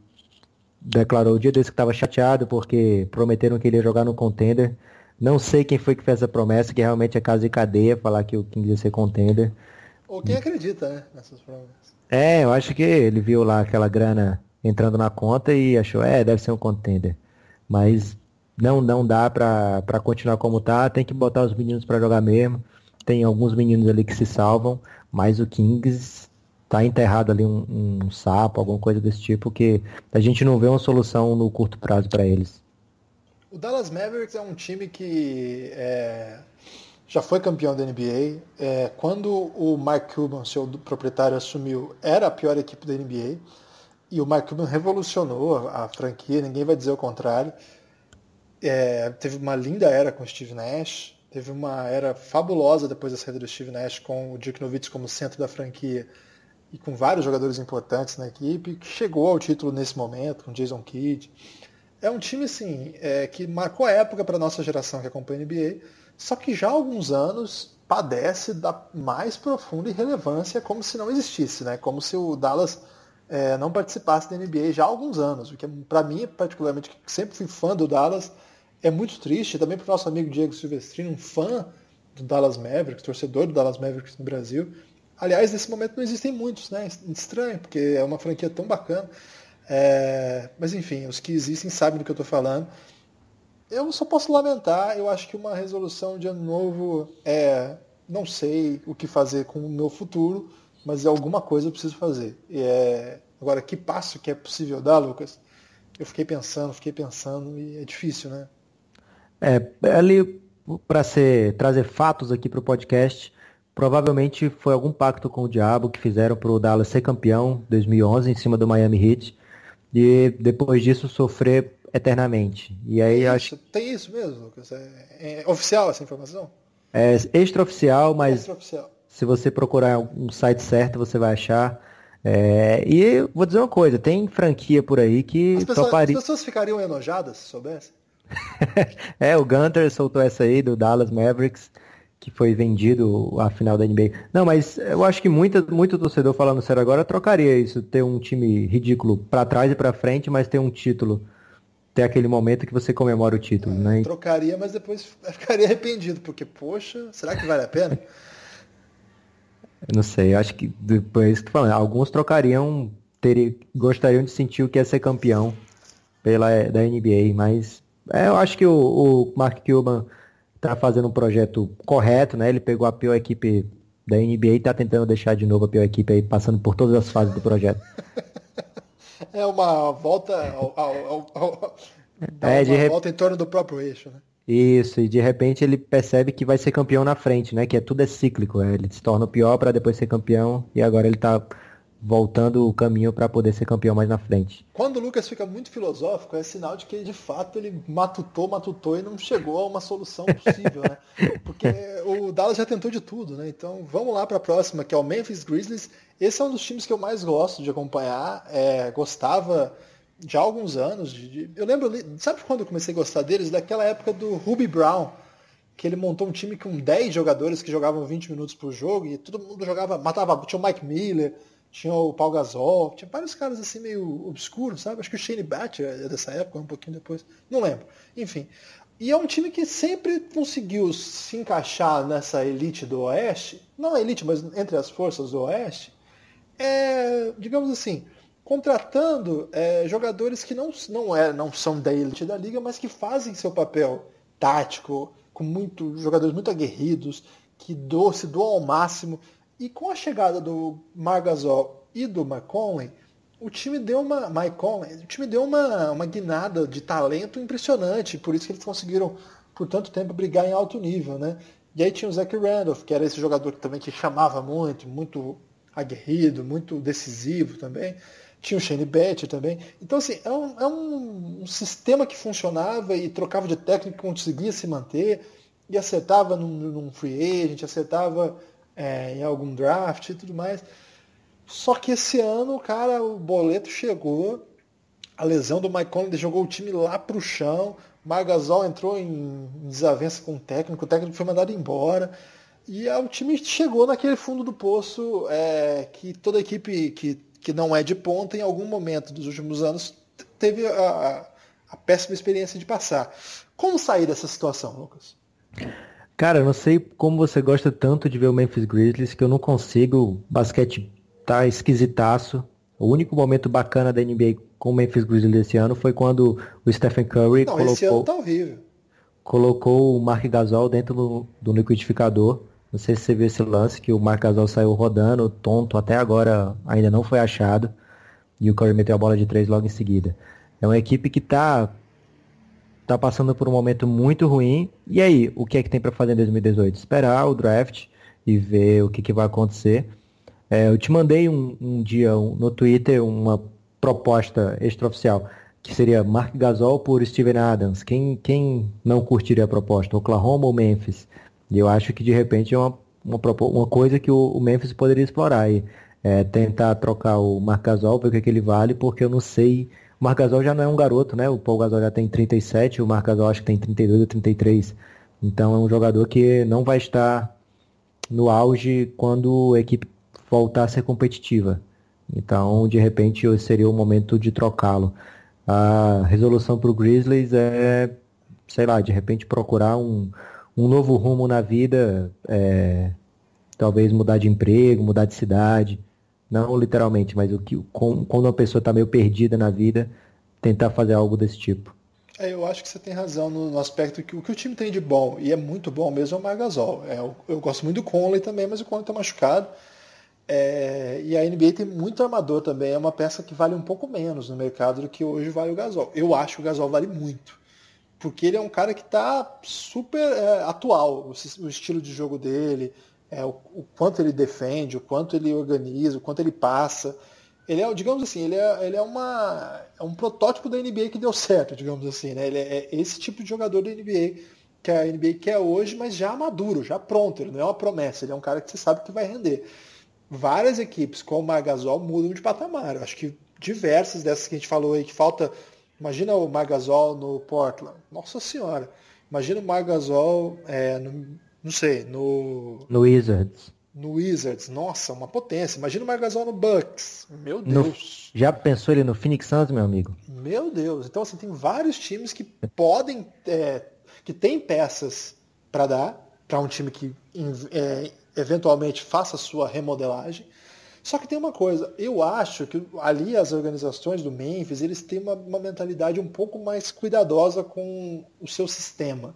declarou o dia desse que estava chateado porque prometeram que ele ia jogar no contender. Não sei quem foi que fez essa promessa, que realmente é caso de cadeia falar que o Kings ia ser contender. Ou quem acredita, né, nessas promessas. É, eu acho que ele viu lá aquela grana entrando na conta e achou, é, deve ser um contender. Mas não, não dá para continuar como tá, tem que botar os meninos para jogar mesmo. Tem alguns meninos ali que se salvam, mas o Kings tá enterrado ali um, um sapo, alguma coisa desse tipo, que a gente não vê uma solução no curto prazo para eles. O Dallas Mavericks é um time que é, já foi campeão da NBA. É, quando o Mark Cuban, seu proprietário, assumiu, era a pior equipe da NBA. E o Mark Cuban revolucionou a franquia, ninguém vai dizer o contrário. É, teve uma linda era com o Steve Nash, teve uma era fabulosa depois da saída do Steve Nash com o Dirk Nowitzki como centro da franquia e com vários jogadores importantes na equipe, que chegou ao título nesse momento, com Jason Kidd. É um time assim, é, que marcou a época para a nossa geração que acompanha a NBA, só que já há alguns anos padece da mais profunda irrelevância como se não existisse, né? como se o Dallas é, não participasse da NBA já há alguns anos, o que para mim, particularmente, que sempre fui fã do Dallas, é muito triste, também para o nosso amigo Diego Silvestrino, um fã do Dallas Mavericks, torcedor do Dallas Mavericks no Brasil. Aliás, nesse momento não existem muitos, né? Estranho, porque é uma franquia tão bacana. É... Mas enfim, os que existem sabem do que eu estou falando. Eu só posso lamentar, eu acho que uma resolução de ano novo é. Não sei o que fazer com o meu futuro, mas alguma coisa eu preciso fazer. E é... Agora, que passo que é possível dar, Lucas? Eu fiquei pensando, fiquei pensando, e é difícil, né? É, ali, para trazer fatos aqui para o podcast, provavelmente foi algum pacto com o diabo que fizeram para o Dallas ser campeão em 2011 em cima do Miami Heat e depois disso sofrer eternamente. E aí isso, acho tem isso mesmo, Lucas. É, é oficial essa informação? É extraoficial, mas extra-oficial se você procurar um site certo, você vai achar. É, e vou dizer uma coisa, tem franquia por aí que as pessoas, toparia... As pessoas ficariam enojadas se soubesse? é, o Gunter soltou essa aí do Dallas Mavericks, que foi vendido a final da NBA. Não, mas eu acho que muita, muito torcedor falando sério agora trocaria isso, ter um time ridículo para trás e para frente, mas ter um título. Ter aquele momento que você comemora o título, é, né? Trocaria, mas depois ficaria arrependido, porque, poxa, será que vale a pena? Eu não sei, eu acho que depois que falando, alguns trocariam, teriam, gostariam de sentir o que é ser campeão pela da NBA, mas é, eu acho que o, o Mark Cuban está fazendo um projeto correto, né? Ele pegou a pior equipe da NBA e está tentando deixar de novo a pior equipe aí, passando por todas as fases do projeto. É uma volta ao, ao, ao, é, uma de volta em torno do próprio eixo, né? Isso, e de repente ele percebe que vai ser campeão na frente, né? Que é tudo é cíclico. É, ele se torna o pior para depois ser campeão e agora ele tá voltando o caminho para poder ser campeão mais na frente. Quando o Lucas fica muito filosófico, é sinal de que de fato ele matutou, matutou e não chegou a uma solução possível, né? Porque o Dallas já tentou de tudo, né? Então vamos lá para a próxima, que é o Memphis Grizzlies. Esse é um dos times que eu mais gosto de acompanhar. É, gostava já há alguns anos. De, eu lembro, sabe quando eu comecei a gostar deles? Daquela época do Ruby Brown, que ele montou um time com 10 jogadores que jogavam 20 minutos por jogo e todo mundo jogava, matava, tinha o Mike Miller, tinha o Paul Gasol, tinha vários caras assim meio obscuros, sabe? Acho que o Shane Batcher é dessa época, um pouquinho depois, não lembro. Enfim. E é um time que sempre conseguiu se encaixar nessa elite do Oeste, não a elite, mas entre as forças do Oeste, é, digamos assim, contratando é, jogadores que não, não, é, não são da elite da liga, mas que fazem seu papel tático, com muito, jogadores muito aguerridos, que do, se doam ao máximo. E com a chegada do Margasol e do McConley, o time deu uma. Mike Conley, o time deu uma, uma guinada de talento impressionante. Por isso que eles conseguiram, por tanto tempo, brigar em alto nível, né? E aí tinha o Zach Randolph, que era esse jogador também que chamava muito, muito aguerrido, muito decisivo também. Tinha o Shane Batch também. Então, assim, é, um, é um, um, sistema que funcionava e trocava de técnico, conseguia se manter e acertava num, num free agent, acertava é, em algum draft e tudo mais. Só que esse ano, cara, o boleto chegou, a lesão do Mike Conley jogou o time lá pro chão, Margasol entrou em desavença com o técnico, o técnico foi mandado embora. E o time chegou naquele fundo do poço é, que toda equipe que que não é de ponta, em algum momento dos últimos anos teve a, a péssima experiência de passar. Como sair dessa situação, Lucas? Cara, eu não sei como você gosta tanto de ver o Memphis Grizzlies que eu não consigo. O basquete tá esquisitaço. O único momento bacana da NBA com o Memphis Grizzlies esse ano foi quando o Stephen Curry não, colocou, tá colocou o Mark Gasol dentro do, do liquidificador não sei se você viu esse lance que o Marc Gasol saiu rodando, tonto, até agora ainda não foi achado. E o Curry meteu a bola de três logo em seguida. É uma equipe que está tá passando por um momento muito ruim. E aí, o que é que tem para fazer em 2018? Esperar o draft e ver o que, que vai acontecer. É, eu te mandei um, um dia um, no Twitter uma proposta extraoficial, que seria Mark Gasol por Steven Adams. Quem, quem não curtiria a proposta? Oklahoma ou Memphis? E eu acho que de repente é uma, uma, uma coisa que o, o Memphis poderia explorar aí. É, tentar trocar o Marcasol, ver o que, é que ele vale, porque eu não sei. O Marcasol já não é um garoto, né? O Paul Gasol já tem 37, o Marcasol acho que tem 32 ou 33. Então é um jogador que não vai estar no auge quando a equipe voltar a ser competitiva. Então, de repente, seria o momento de trocá-lo. A resolução para o Grizzlies é, sei lá, de repente procurar um, um novo rumo na vida, é, talvez mudar de emprego, mudar de cidade, não literalmente, mas o que, quando uma pessoa está meio perdida na vida, tentar fazer algo desse tipo. É, eu acho que você tem razão no, no, aspecto que o que o time tem de bom, e é muito bom mesmo, é o Margasol. É, eu, eu, gosto muito do Conley também, mas o Conley está machucado. É, e a NBA tem muito armador também, é uma peça que vale um pouco menos no mercado do que hoje vale o Gasol. Eu acho que o Gasol vale muito porque ele é um cara que está super é, atual, o, o, estilo de jogo dele, é, o, o, quanto ele defende, o quanto ele organiza, o quanto ele passa. Ele é, digamos assim, ele é, ele é, uma, é um protótipo da NBA que deu certo, digamos assim. Né? Ele é, é esse tipo de jogador da NBA que a NBA quer hoje, mas já maduro, já pronto. Ele não é uma promessa, ele é um cara que você sabe que vai render. Várias equipes com o Margasol mudam de patamar. Eu acho que diversas dessas que a gente falou aí, que falta Imagina o Margasol no Portland. Nossa senhora. Imagina o Margasol, é, no, não sei, no. No Wizards. No Wizards. Nossa, uma potência. Imagina o Margasol no Bucks. Meu Deus. No, já pensou ele no Phoenix Suns, meu amigo? Meu Deus. Então, assim, tem vários times que podem. É, que tem peças para dar para um time que é, eventualmente faça a sua remodelagem. Só que tem uma coisa, eu acho que ali as organizações do Memphis, eles têm uma, uma mentalidade um pouco mais cuidadosa com o seu sistema.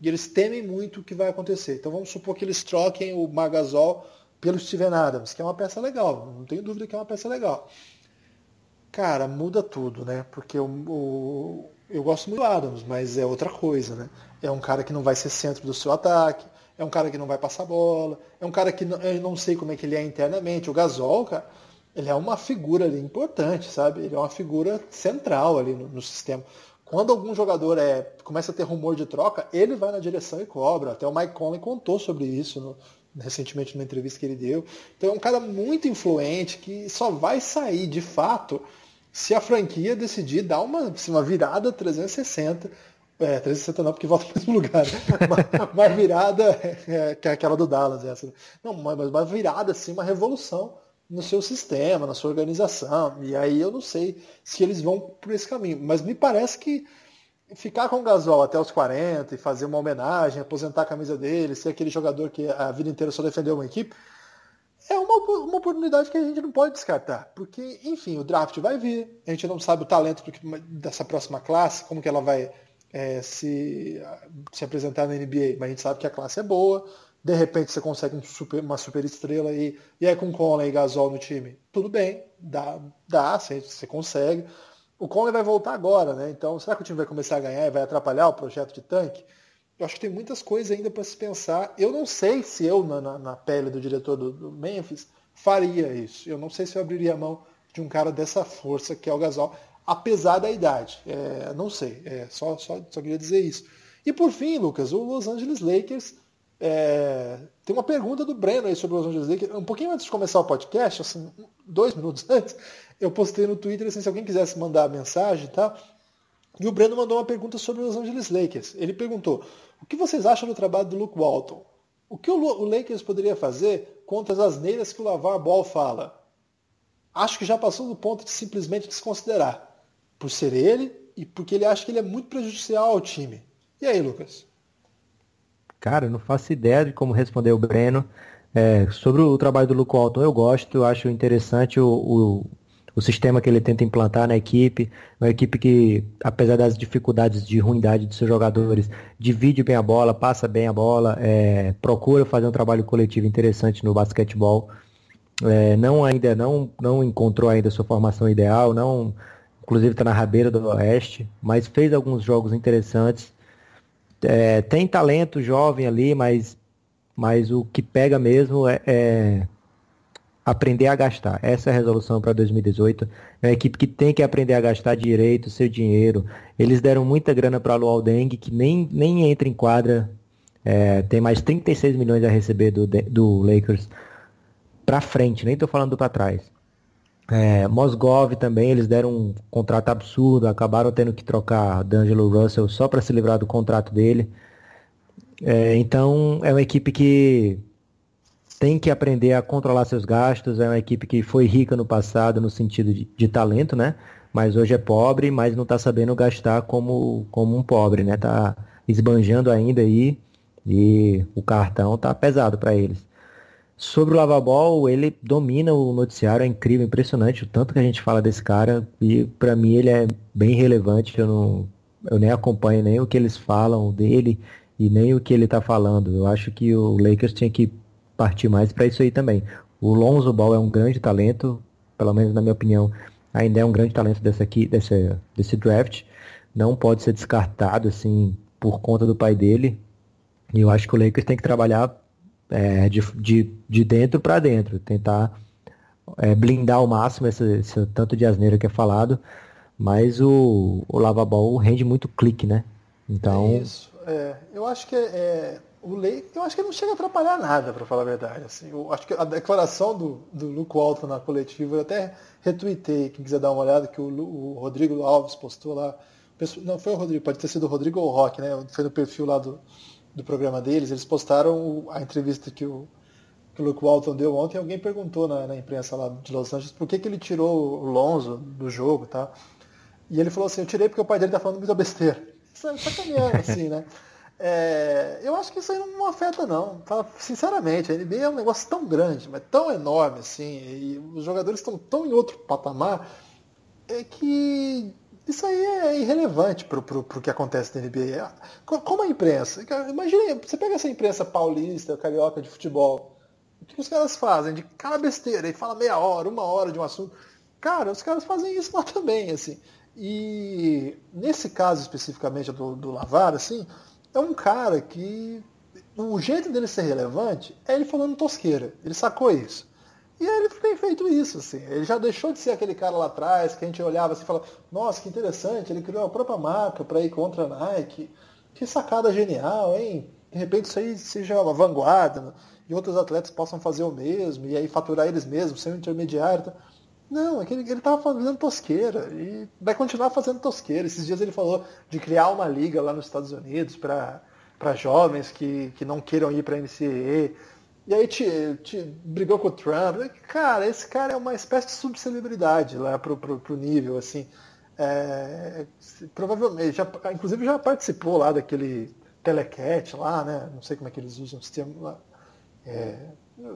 E eles temem muito o que vai acontecer. Então vamos supor que eles troquem o Margasol pelo Steven Adams, que é uma peça legal, não tenho dúvida que é uma peça legal. Cara, muda tudo, né? Porque o, o, eu gosto muito do Adams, mas é outra coisa, né? É um cara que não vai ser centro do seu ataque, é um cara que não vai passar bola, é um cara que não, eu não sei como é que ele é internamente. O Gasol, cara, ele é uma figura ali importante, sabe? Ele é uma figura central ali no, no sistema. Quando algum jogador é, começa a ter rumor de troca, ele vai na direção e cobra. Até o Mike Conley contou sobre isso no, recentemente numa entrevista que ele deu. Então é um cara muito influente que só vai sair de fato se a franquia decidir dar uma, uma virada 360 é, 360 não, porque volta para o mesmo lugar. uma virada, é, que é aquela do Dallas, essa. Não, mas uma virada, assim, uma revolução no seu sistema, na sua organização. E aí eu não sei se eles vão por esse caminho. Mas me parece que ficar com o Gasol até os 40 e fazer uma homenagem, aposentar a camisa dele, ser aquele jogador que a vida inteira só defendeu uma equipe, é uma, uma oportunidade que a gente não pode descartar. Porque, enfim, o draft vai vir, a gente não sabe o talento dessa próxima classe, como que ela vai é, se, se apresentar na NBA, mas a gente sabe que a classe é boa. De repente você consegue um super, uma super estrela aí, e aí com Conley e Gasol no time, tudo bem, dá, dá você, você consegue. O Conley vai voltar agora, né? Então, será que o time vai começar a ganhar e vai atrapalhar o projeto de tanque? Eu acho que tem muitas coisas ainda para se pensar. Eu não sei se eu, na, na pele do diretor do, do, Memphis, faria isso. Eu não sei se eu abriria a mão de um cara dessa força que é o Gasol, apesar da idade. É, não sei. É, só, só, só queria dizer isso. E por fim, Lucas, o Los Angeles Lakers. É, tem uma pergunta do Breno aí sobre o Los Angeles Lakers. Um pouquinho antes de começar o podcast, assim, dois minutos antes, eu postei no Twitter assim, se alguém quisesse mandar mensagem e tá? tal. E o Breno mandou uma pergunta sobre os Los Angeles Lakers. Ele perguntou: o que vocês acham do trabalho do Luke Walton? O que o Lakers poderia fazer contra as asneiras que o Lavar Ball fala? Acho que já passou do ponto de simplesmente desconsiderar, por ser ele e porque ele acha que ele é muito prejudicial ao time. E aí, Lucas? Cara, eu não faço ideia de como responder o Breno. É, sobre o trabalho do Luke Walton, eu gosto, eu acho interessante o, o o sistema que ele tenta implantar na equipe, uma equipe que, apesar das dificuldades de ruindade de seus jogadores, divide bem a bola, passa bem a bola, é, procura fazer um trabalho coletivo interessante no basquetebol. É, não ainda não, não encontrou ainda sua formação ideal, não, inclusive está na rabeira do Oeste, mas fez alguns jogos interessantes. É, tem talento jovem ali, mas, mas o que pega mesmo é, é aprender a gastar. Essa é a resolução para 2018. É uma equipe que tem que aprender a gastar direito seu dinheiro. Eles deram muita grana para o Deng, que nem, nem entra em quadra. É, tem mais 36 milhões a receber do, do Lakers para frente, nem estou falando para trás. É, Mosgov também, eles deram um contrato absurdo, acabaram tendo que trocar D'Angelo Russell só para se livrar do contrato dele. É, então é uma equipe que tem que aprender a controlar seus gastos. É uma equipe que foi rica no passado no sentido de, de talento, né? Mas hoje é pobre, mas não está sabendo gastar como, como um pobre, né? Tá esbanjando ainda aí e o cartão tá pesado para eles. Sobre o Lavabol, ele domina o noticiário, é incrível, impressionante o tanto que a gente fala desse cara e para mim ele é bem relevante. Eu não, eu nem acompanho nem o que eles falam dele e nem o que ele está falando. Eu acho que o Lakers tinha que partir mais para isso aí também. O Lonzo Ball é um grande talento, pelo menos na minha opinião, ainda é um grande talento desse aqui, desse, desse draft. Não pode ser descartado assim por conta do pai dele. E eu acho que o Lakers tem que trabalhar é, de, de, de dentro para dentro, tentar é, blindar ao máximo esse, esse, tanto de asneira que é falado. Mas o, o Lava Ball rende muito clique, né? Então. É isso. É, eu acho que é, é o Lei, eu acho que não chega a atrapalhar nada, para falar a verdade. Assim, eu acho que a declaração do, do Luke Walton na coletiva, eu até retuitei, quem quiser dar uma olhada, que o, o Rodrigo Alves postou lá. Não, foi o Rodrigo, pode ter sido o Rodrigo ou o Rock, né? Foi no perfil lá do, do programa deles. Eles postaram a entrevista que o, que o Luke Walton deu ontem. Alguém perguntou na, na, imprensa lá de Los Angeles por que, que ele tirou o Lonzo do jogo tá? E ele falou assim: Eu tirei porque o pai dele tá falando muita besteira. Sacaneando, assim, né? É, eu acho que isso aí não afeta não. Sinceramente, a NBA é um negócio tão grande, mas tão enorme assim, e os jogadores estão tão em outro patamar, é que isso aí é irrelevante para o que acontece na NBA. Como a imprensa, imagine, você pega essa imprensa paulista, carioca de futebol, o que os caras fazem? De cara besteira, e fala meia hora, uma hora de um assunto. Cara, os caras fazem isso lá também, assim. E nesse caso especificamente do, do Lavar, assim, é um cara que o jeito dele ser relevante é ele falando tosqueira. Ele sacou isso. E ele tem feito isso, assim. Ele já deixou de ser aquele cara lá atrás que a gente olhava assim e falava, nossa, que interessante, ele criou a própria marca para ir contra a Nike. Que sacada genial, hein? De repente isso aí seja uma vanguarda né? e outros atletas possam fazer o mesmo e aí faturar eles mesmos, sem um intermediário. Tá? Não, é que ele, estava fazendo tosqueira e vai continuar fazendo tosqueira. Esses dias ele falou de criar uma liga lá nos Estados Unidos para jovens que, que não queiram ir para a NCAA. E aí te, te, brigou com o Trump. Cara, esse cara é uma espécie de subcelebridade lá pro, pro, pro nível, assim. É, provavelmente, já, inclusive já participou lá daquele telecat lá, né? Não sei como é que eles usam o sistema lá. É,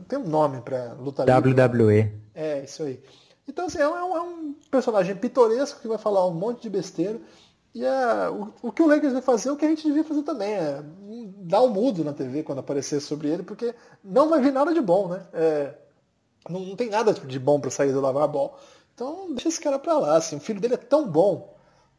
tem um nome para luta WWE. É, isso aí. Então, assim, é um, é um, personagem pitoresco que vai falar um monte de besteira. E é, o, o, que o Lakers vai fazer é o que a gente devia fazer também, é dar um mudo na TV quando aparecer sobre ele, porque não vai vir nada de bom, né? É, não, não, tem nada de bom para sair do lavar ball. Então deixa esse cara pra lá. Assim, o filho dele é tão bom,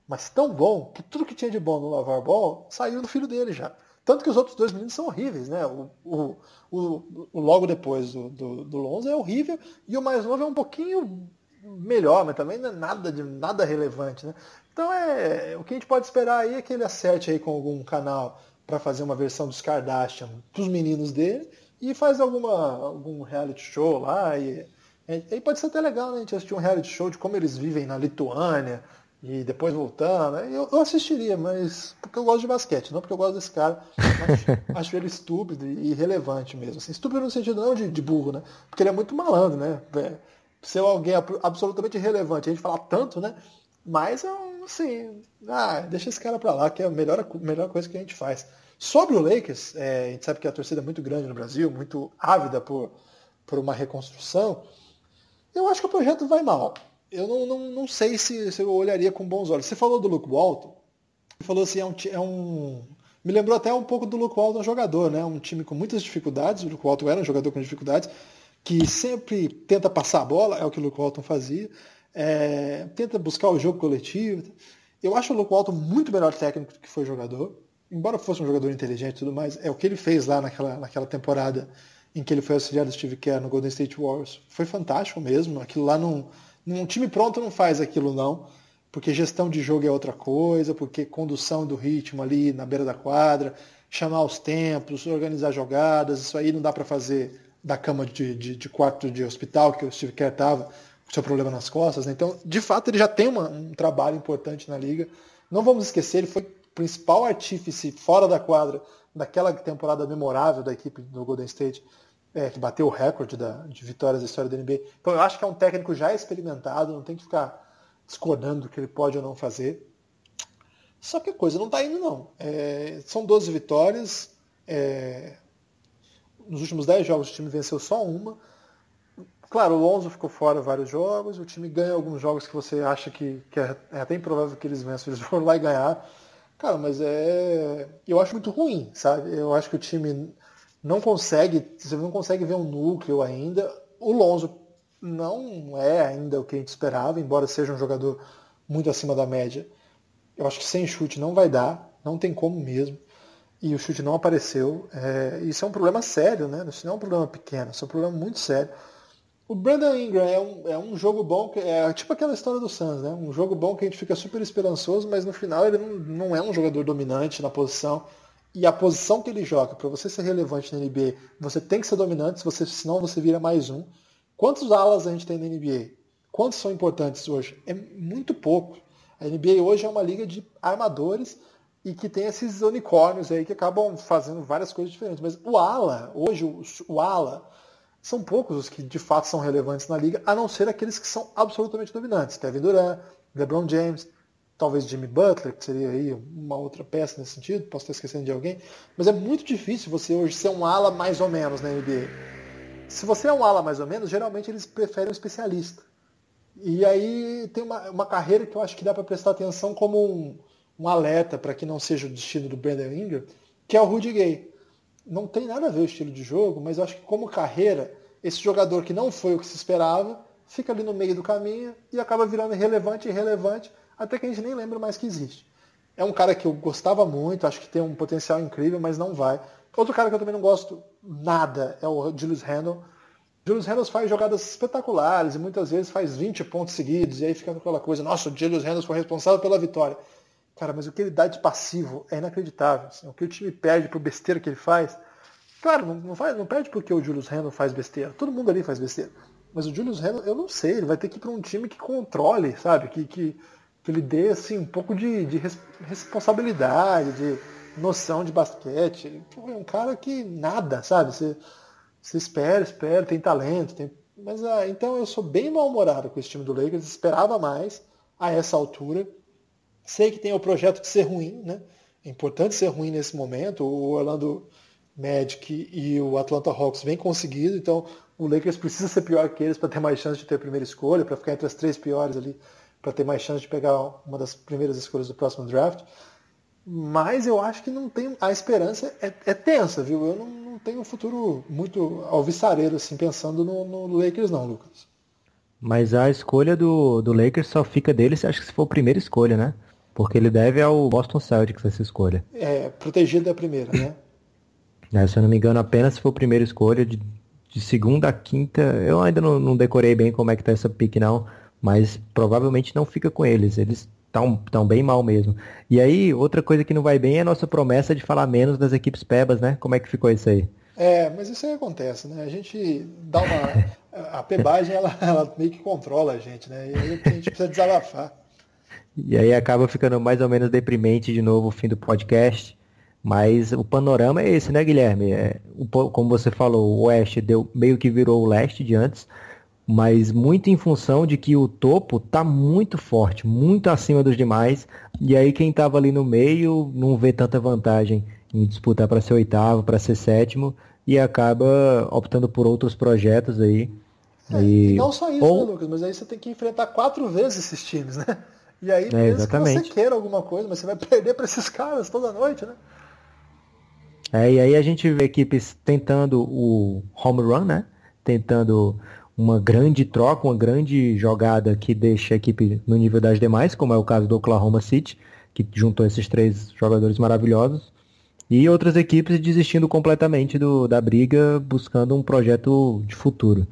mas tão bom, que tudo que tinha de bom no lavar ball saiu do filho dele já. Tanto que os outros dois meninos são horríveis, né? O, o, o, o logo depois do, do, do Lonzo é horrível e o mais novo é um pouquinho melhor, mas também não é nada de nada relevante, né? Então é o que a gente pode esperar aí é que ele acerte aí com algum canal para fazer uma versão dos Kardashian para os meninos dele e faz alguma algum reality show lá e aí pode ser até legal, né? A gente assistir um reality show de como eles vivem na Lituânia, e depois voltando. Né? Eu, eu, assistiria, mas porque eu gosto de basquete, não porque eu gosto desse cara. Acho, acho ele estúpido e irrelevante mesmo. Assim, estúpido no sentido não de, de, burro, né? Porque ele é muito malandro, né? É, ser alguém absolutamente irrelevante. A gente fala tanto, né? Mas, assim, ah, deixa esse cara pra lá, que é a melhor, melhor coisa que a gente faz. Sobre o Lakers, é, a gente sabe que a torcida é muito grande no Brasil, muito ávida por, por uma reconstrução. Eu acho que o projeto vai mal eu não, não, não sei se, se, eu olharia com bons olhos. Você falou do Luke Walton, falou assim, é um, é um, Me lembrou até um pouco do Luke Walton jogador, né? Um time com muitas dificuldades, o Luke Walton era um jogador com dificuldades, que sempre tenta passar a bola, é o que o Luke Walton fazia, é, tenta buscar o jogo coletivo. Eu acho o Luke Walton muito melhor técnico do que foi jogador, embora fosse um jogador inteligente e tudo mais, é o que ele fez lá naquela, naquela temporada em que ele foi auxiliar do Steve Kerr no Golden State Warriors. Foi fantástico mesmo, aquilo lá não um time pronto não faz aquilo não, porque gestão de jogo é outra coisa, porque condução do ritmo ali na beira da quadra, chamar os tempos, organizar jogadas, isso aí não dá para fazer da cama de, de, de, quarto de hospital que o Steve Kerr estava seu problema nas costas. Né? Então, de fato, ele já tem uma, um trabalho importante na liga. Não vamos esquecer, ele foi o principal artífice fora da quadra daquela temporada memorável da equipe do Golden State é, que bateu o recorde da, de vitórias da história da NBA. Então eu acho que é um técnico já experimentado, não tem que ficar discordando do que ele pode ou não fazer. Só que a coisa não está indo não. É, são 12 vitórias. É, nos últimos 10 jogos o time venceu só uma. Claro, o Lonzo ficou fora vários jogos, o time ganha alguns jogos que você acha que, que é, é até improvável que eles vençam, eles foram lá e ganhar. Cara, mas é. Eu acho muito ruim, sabe? Eu acho que o time não consegue, você não consegue ver um núcleo ainda. O Lonzo não é ainda o que a gente esperava, embora seja um jogador muito acima da média. Eu acho que sem chute não vai dar, não tem como mesmo. E o chute não apareceu. É, isso é um problema sério, né? Isso não é um problema pequeno, isso é um problema muito sério. O Brandon Ingram é um, é um jogo bom, que é tipo aquela história do Suns, né? Um jogo bom que a gente fica super esperançoso, mas no final ele não, não é um jogador dominante na posição e a posição que ele joga, para você ser relevante na NBA, você tem que ser dominante, você, senão você vira mais um. Quantos alas a gente tem na NBA? Quantos são importantes hoje? É muito pouco. A NBA hoje é uma liga de armadores e que tem esses unicórnios aí que acabam fazendo várias coisas diferentes. Mas o ala, hoje o, o ala, são poucos os que de fato são relevantes na liga, a não ser aqueles que são absolutamente dominantes. Kevin Durant, LeBron James, talvez Jimmy Butler, que seria aí uma outra peça nesse sentido, posso estar esquecendo de alguém, mas é muito difícil você hoje ser um ala mais ou menos na NBA. Se você é um ala mais ou menos, geralmente eles preferem um especialista. E aí tem uma, uma carreira que eu acho que dá para prestar atenção como um, um alerta para que não seja o destino do Brandon Ingram, que é o Rudy Gay. Não tem nada a ver o estilo de jogo, mas eu acho que como carreira, esse jogador que não foi o que se esperava, fica ali no meio do caminho e acaba virando irrelevante e irrelevante até que a gente nem lembra mais que existe. É um cara que eu gostava muito, acho que tem um potencial incrível, mas não vai. Outro cara que eu também não gosto nada é o Julius Randle. Julius Randle faz jogadas espetaculares e muitas vezes faz 20 pontos seguidos, e aí fica aquela coisa, nossa, o Julius Randle foi responsável pela vitória. Cara, mas o que ele dá de passivo é inacreditável. Assim, o que o time perde por besteira que ele faz. Claro, não, não, faz, não perde porque o Julius Randle faz besteira. Todo mundo ali faz besteira. Mas o Julius Randle, eu não sei, ele vai ter que ir para um time que controle, sabe? Que, que, que ele dê assim, um pouco de, de responsabilidade, de noção de basquete. é um cara que nada, sabe? Você, você espera, espera, tem talento, tem... mas ah, então eu sou bem mal-humorado com esse time do Lakers, esperava mais a essa altura. Sei que tem o projeto de ser ruim, né? É importante ser ruim nesse momento. O Orlando Magic e o Atlanta Hawks vem conseguindo, então o Lakers precisa ser pior que eles para ter mais chance de ter a primeira escolha, para ficar entre as três piores ali, para ter mais chance de pegar uma das primeiras escolhas do próximo draft. Mas eu acho que não tem. A esperança é, é tensa, viu? Eu não, não, tenho um futuro muito alvissareiro, assim, pensando no, no, Lakers, não, Lucas. Mas a escolha do, do Lakers só fica dele se acho que se for a primeira escolha, né? Porque ele deve ao Boston Celtics essa escolha. É, protegido da primeira, né? É, se eu não me engano, apenas se for a primeira escolha, de, de segunda a quinta, eu ainda não, não, decorei bem como é que tá essa pique não, mas provavelmente não fica com eles. Eles estão tão bem mal mesmo. E aí, outra coisa que não vai bem é a nossa promessa de falar menos das equipes pebas, né? Como é que ficou isso aí? É, mas isso aí acontece, né? A gente dá uma. A pebagem, ela, ela meio que controla a gente, né? E aí a gente precisa desabafar. E aí acaba ficando mais ou menos deprimente de novo o fim do podcast. Mas o panorama é esse, né, Guilherme? É, o, como você falou, o Oeste deu, meio que virou o Leste de antes, mas muito em função de que o topo tá muito forte, muito acima dos demais, e aí quem tava ali no meio não vê tanta vantagem em disputar para ser oitavo, para ser sétimo, e acaba optando por outros projetos aí. É, e... não só isso, Ou... né, Lucas? Mas aí você tem que enfrentar quatro vezes esses times, né? E aí, é, mesmo exatamente. que você queira alguma coisa, mas você vai perder para esses caras toda noite, né? É, e aí a gente vê equipes tentando o home run, né? Tentando uma grande troca, uma grande jogada que deixa a equipe no nível das demais, como é o caso do Oklahoma City, que juntou esses três jogadores maravilhosos. E outras equipes desistindo completamente do, da briga, buscando um projeto de futuro.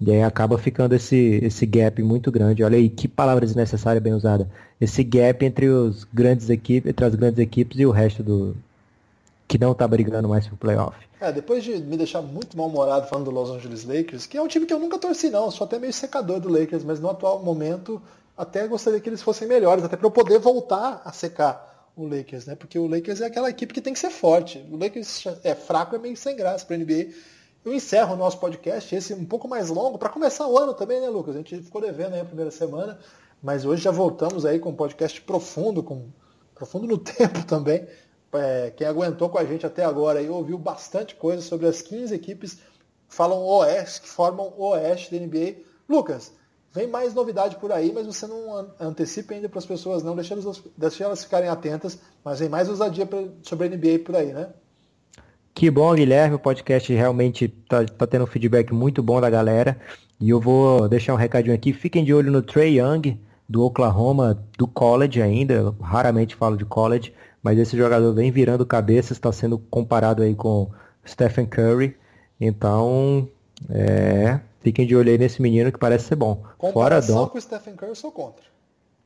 E aí acaba ficando esse, esse gap muito grande. Olha aí, que palavra desnecessária bem usada. Esse gap entre os grandes equipes, entre as grandes equipes e o resto do, que não tá brigando mais pro playoff. É, depois de me deixar muito mal-humorado falando do Los Angeles Lakers, que é um time que eu nunca torci não, sou até meio secador do Lakers, mas no atual momento até gostaria que eles fossem melhores, até para eu poder voltar a secar o Lakers, né? Porque o Lakers é aquela equipe que tem que ser forte. O Lakers é fraco, é meio sem graça para NBA. Eu encerro o nosso podcast, esse um pouco mais longo, para começar o ano também, né, Lucas? A gente ficou devendo aí a primeira semana, mas hoje já voltamos aí com um podcast profundo, com profundo no tempo também, é, quem aguentou com a gente até agora e ouviu bastante coisa sobre as 15 equipes que falam Oeste, que formam Oeste da NBA. Lucas, vem mais novidade por aí, mas você não antecipe ainda para as pessoas, não, deixa elas, deixa elas ficarem atentas, mas vem mais ousadia pra, sobre a NBA por aí, né? Que bom, Guilherme, o podcast realmente está tá tendo um feedback muito bom da galera. E eu vou deixar um recadinho aqui. Fiquem de olho no Trey Young, do Oklahoma, do college ainda. Eu raramente falo de college mas esse jogador vem virando cabeça, está sendo comparado aí com Stephen Curry. Então, é, fiquem de olho aí nesse menino que parece ser bom. Fora Dom... com o Stephen Curry eu sou contra.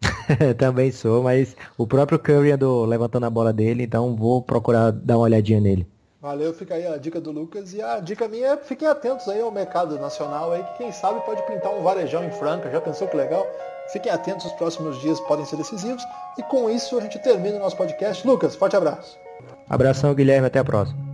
Também sou, mas o próprio Curry andou levantando a bola dele, então vou procurar dar uma olhadinha nele. Valeu, fica aí a dica do Lucas. E a dica minha é fiquem atentos aí ao mercado nacional aí, que quem sabe pode pintar um varejão em Franca. Já pensou que legal? Fiquem atentos, os próximos dias podem ser decisivos. E com isso a gente termina o nosso podcast. Lucas, forte abraço. Abração, Guilherme, até a próxima.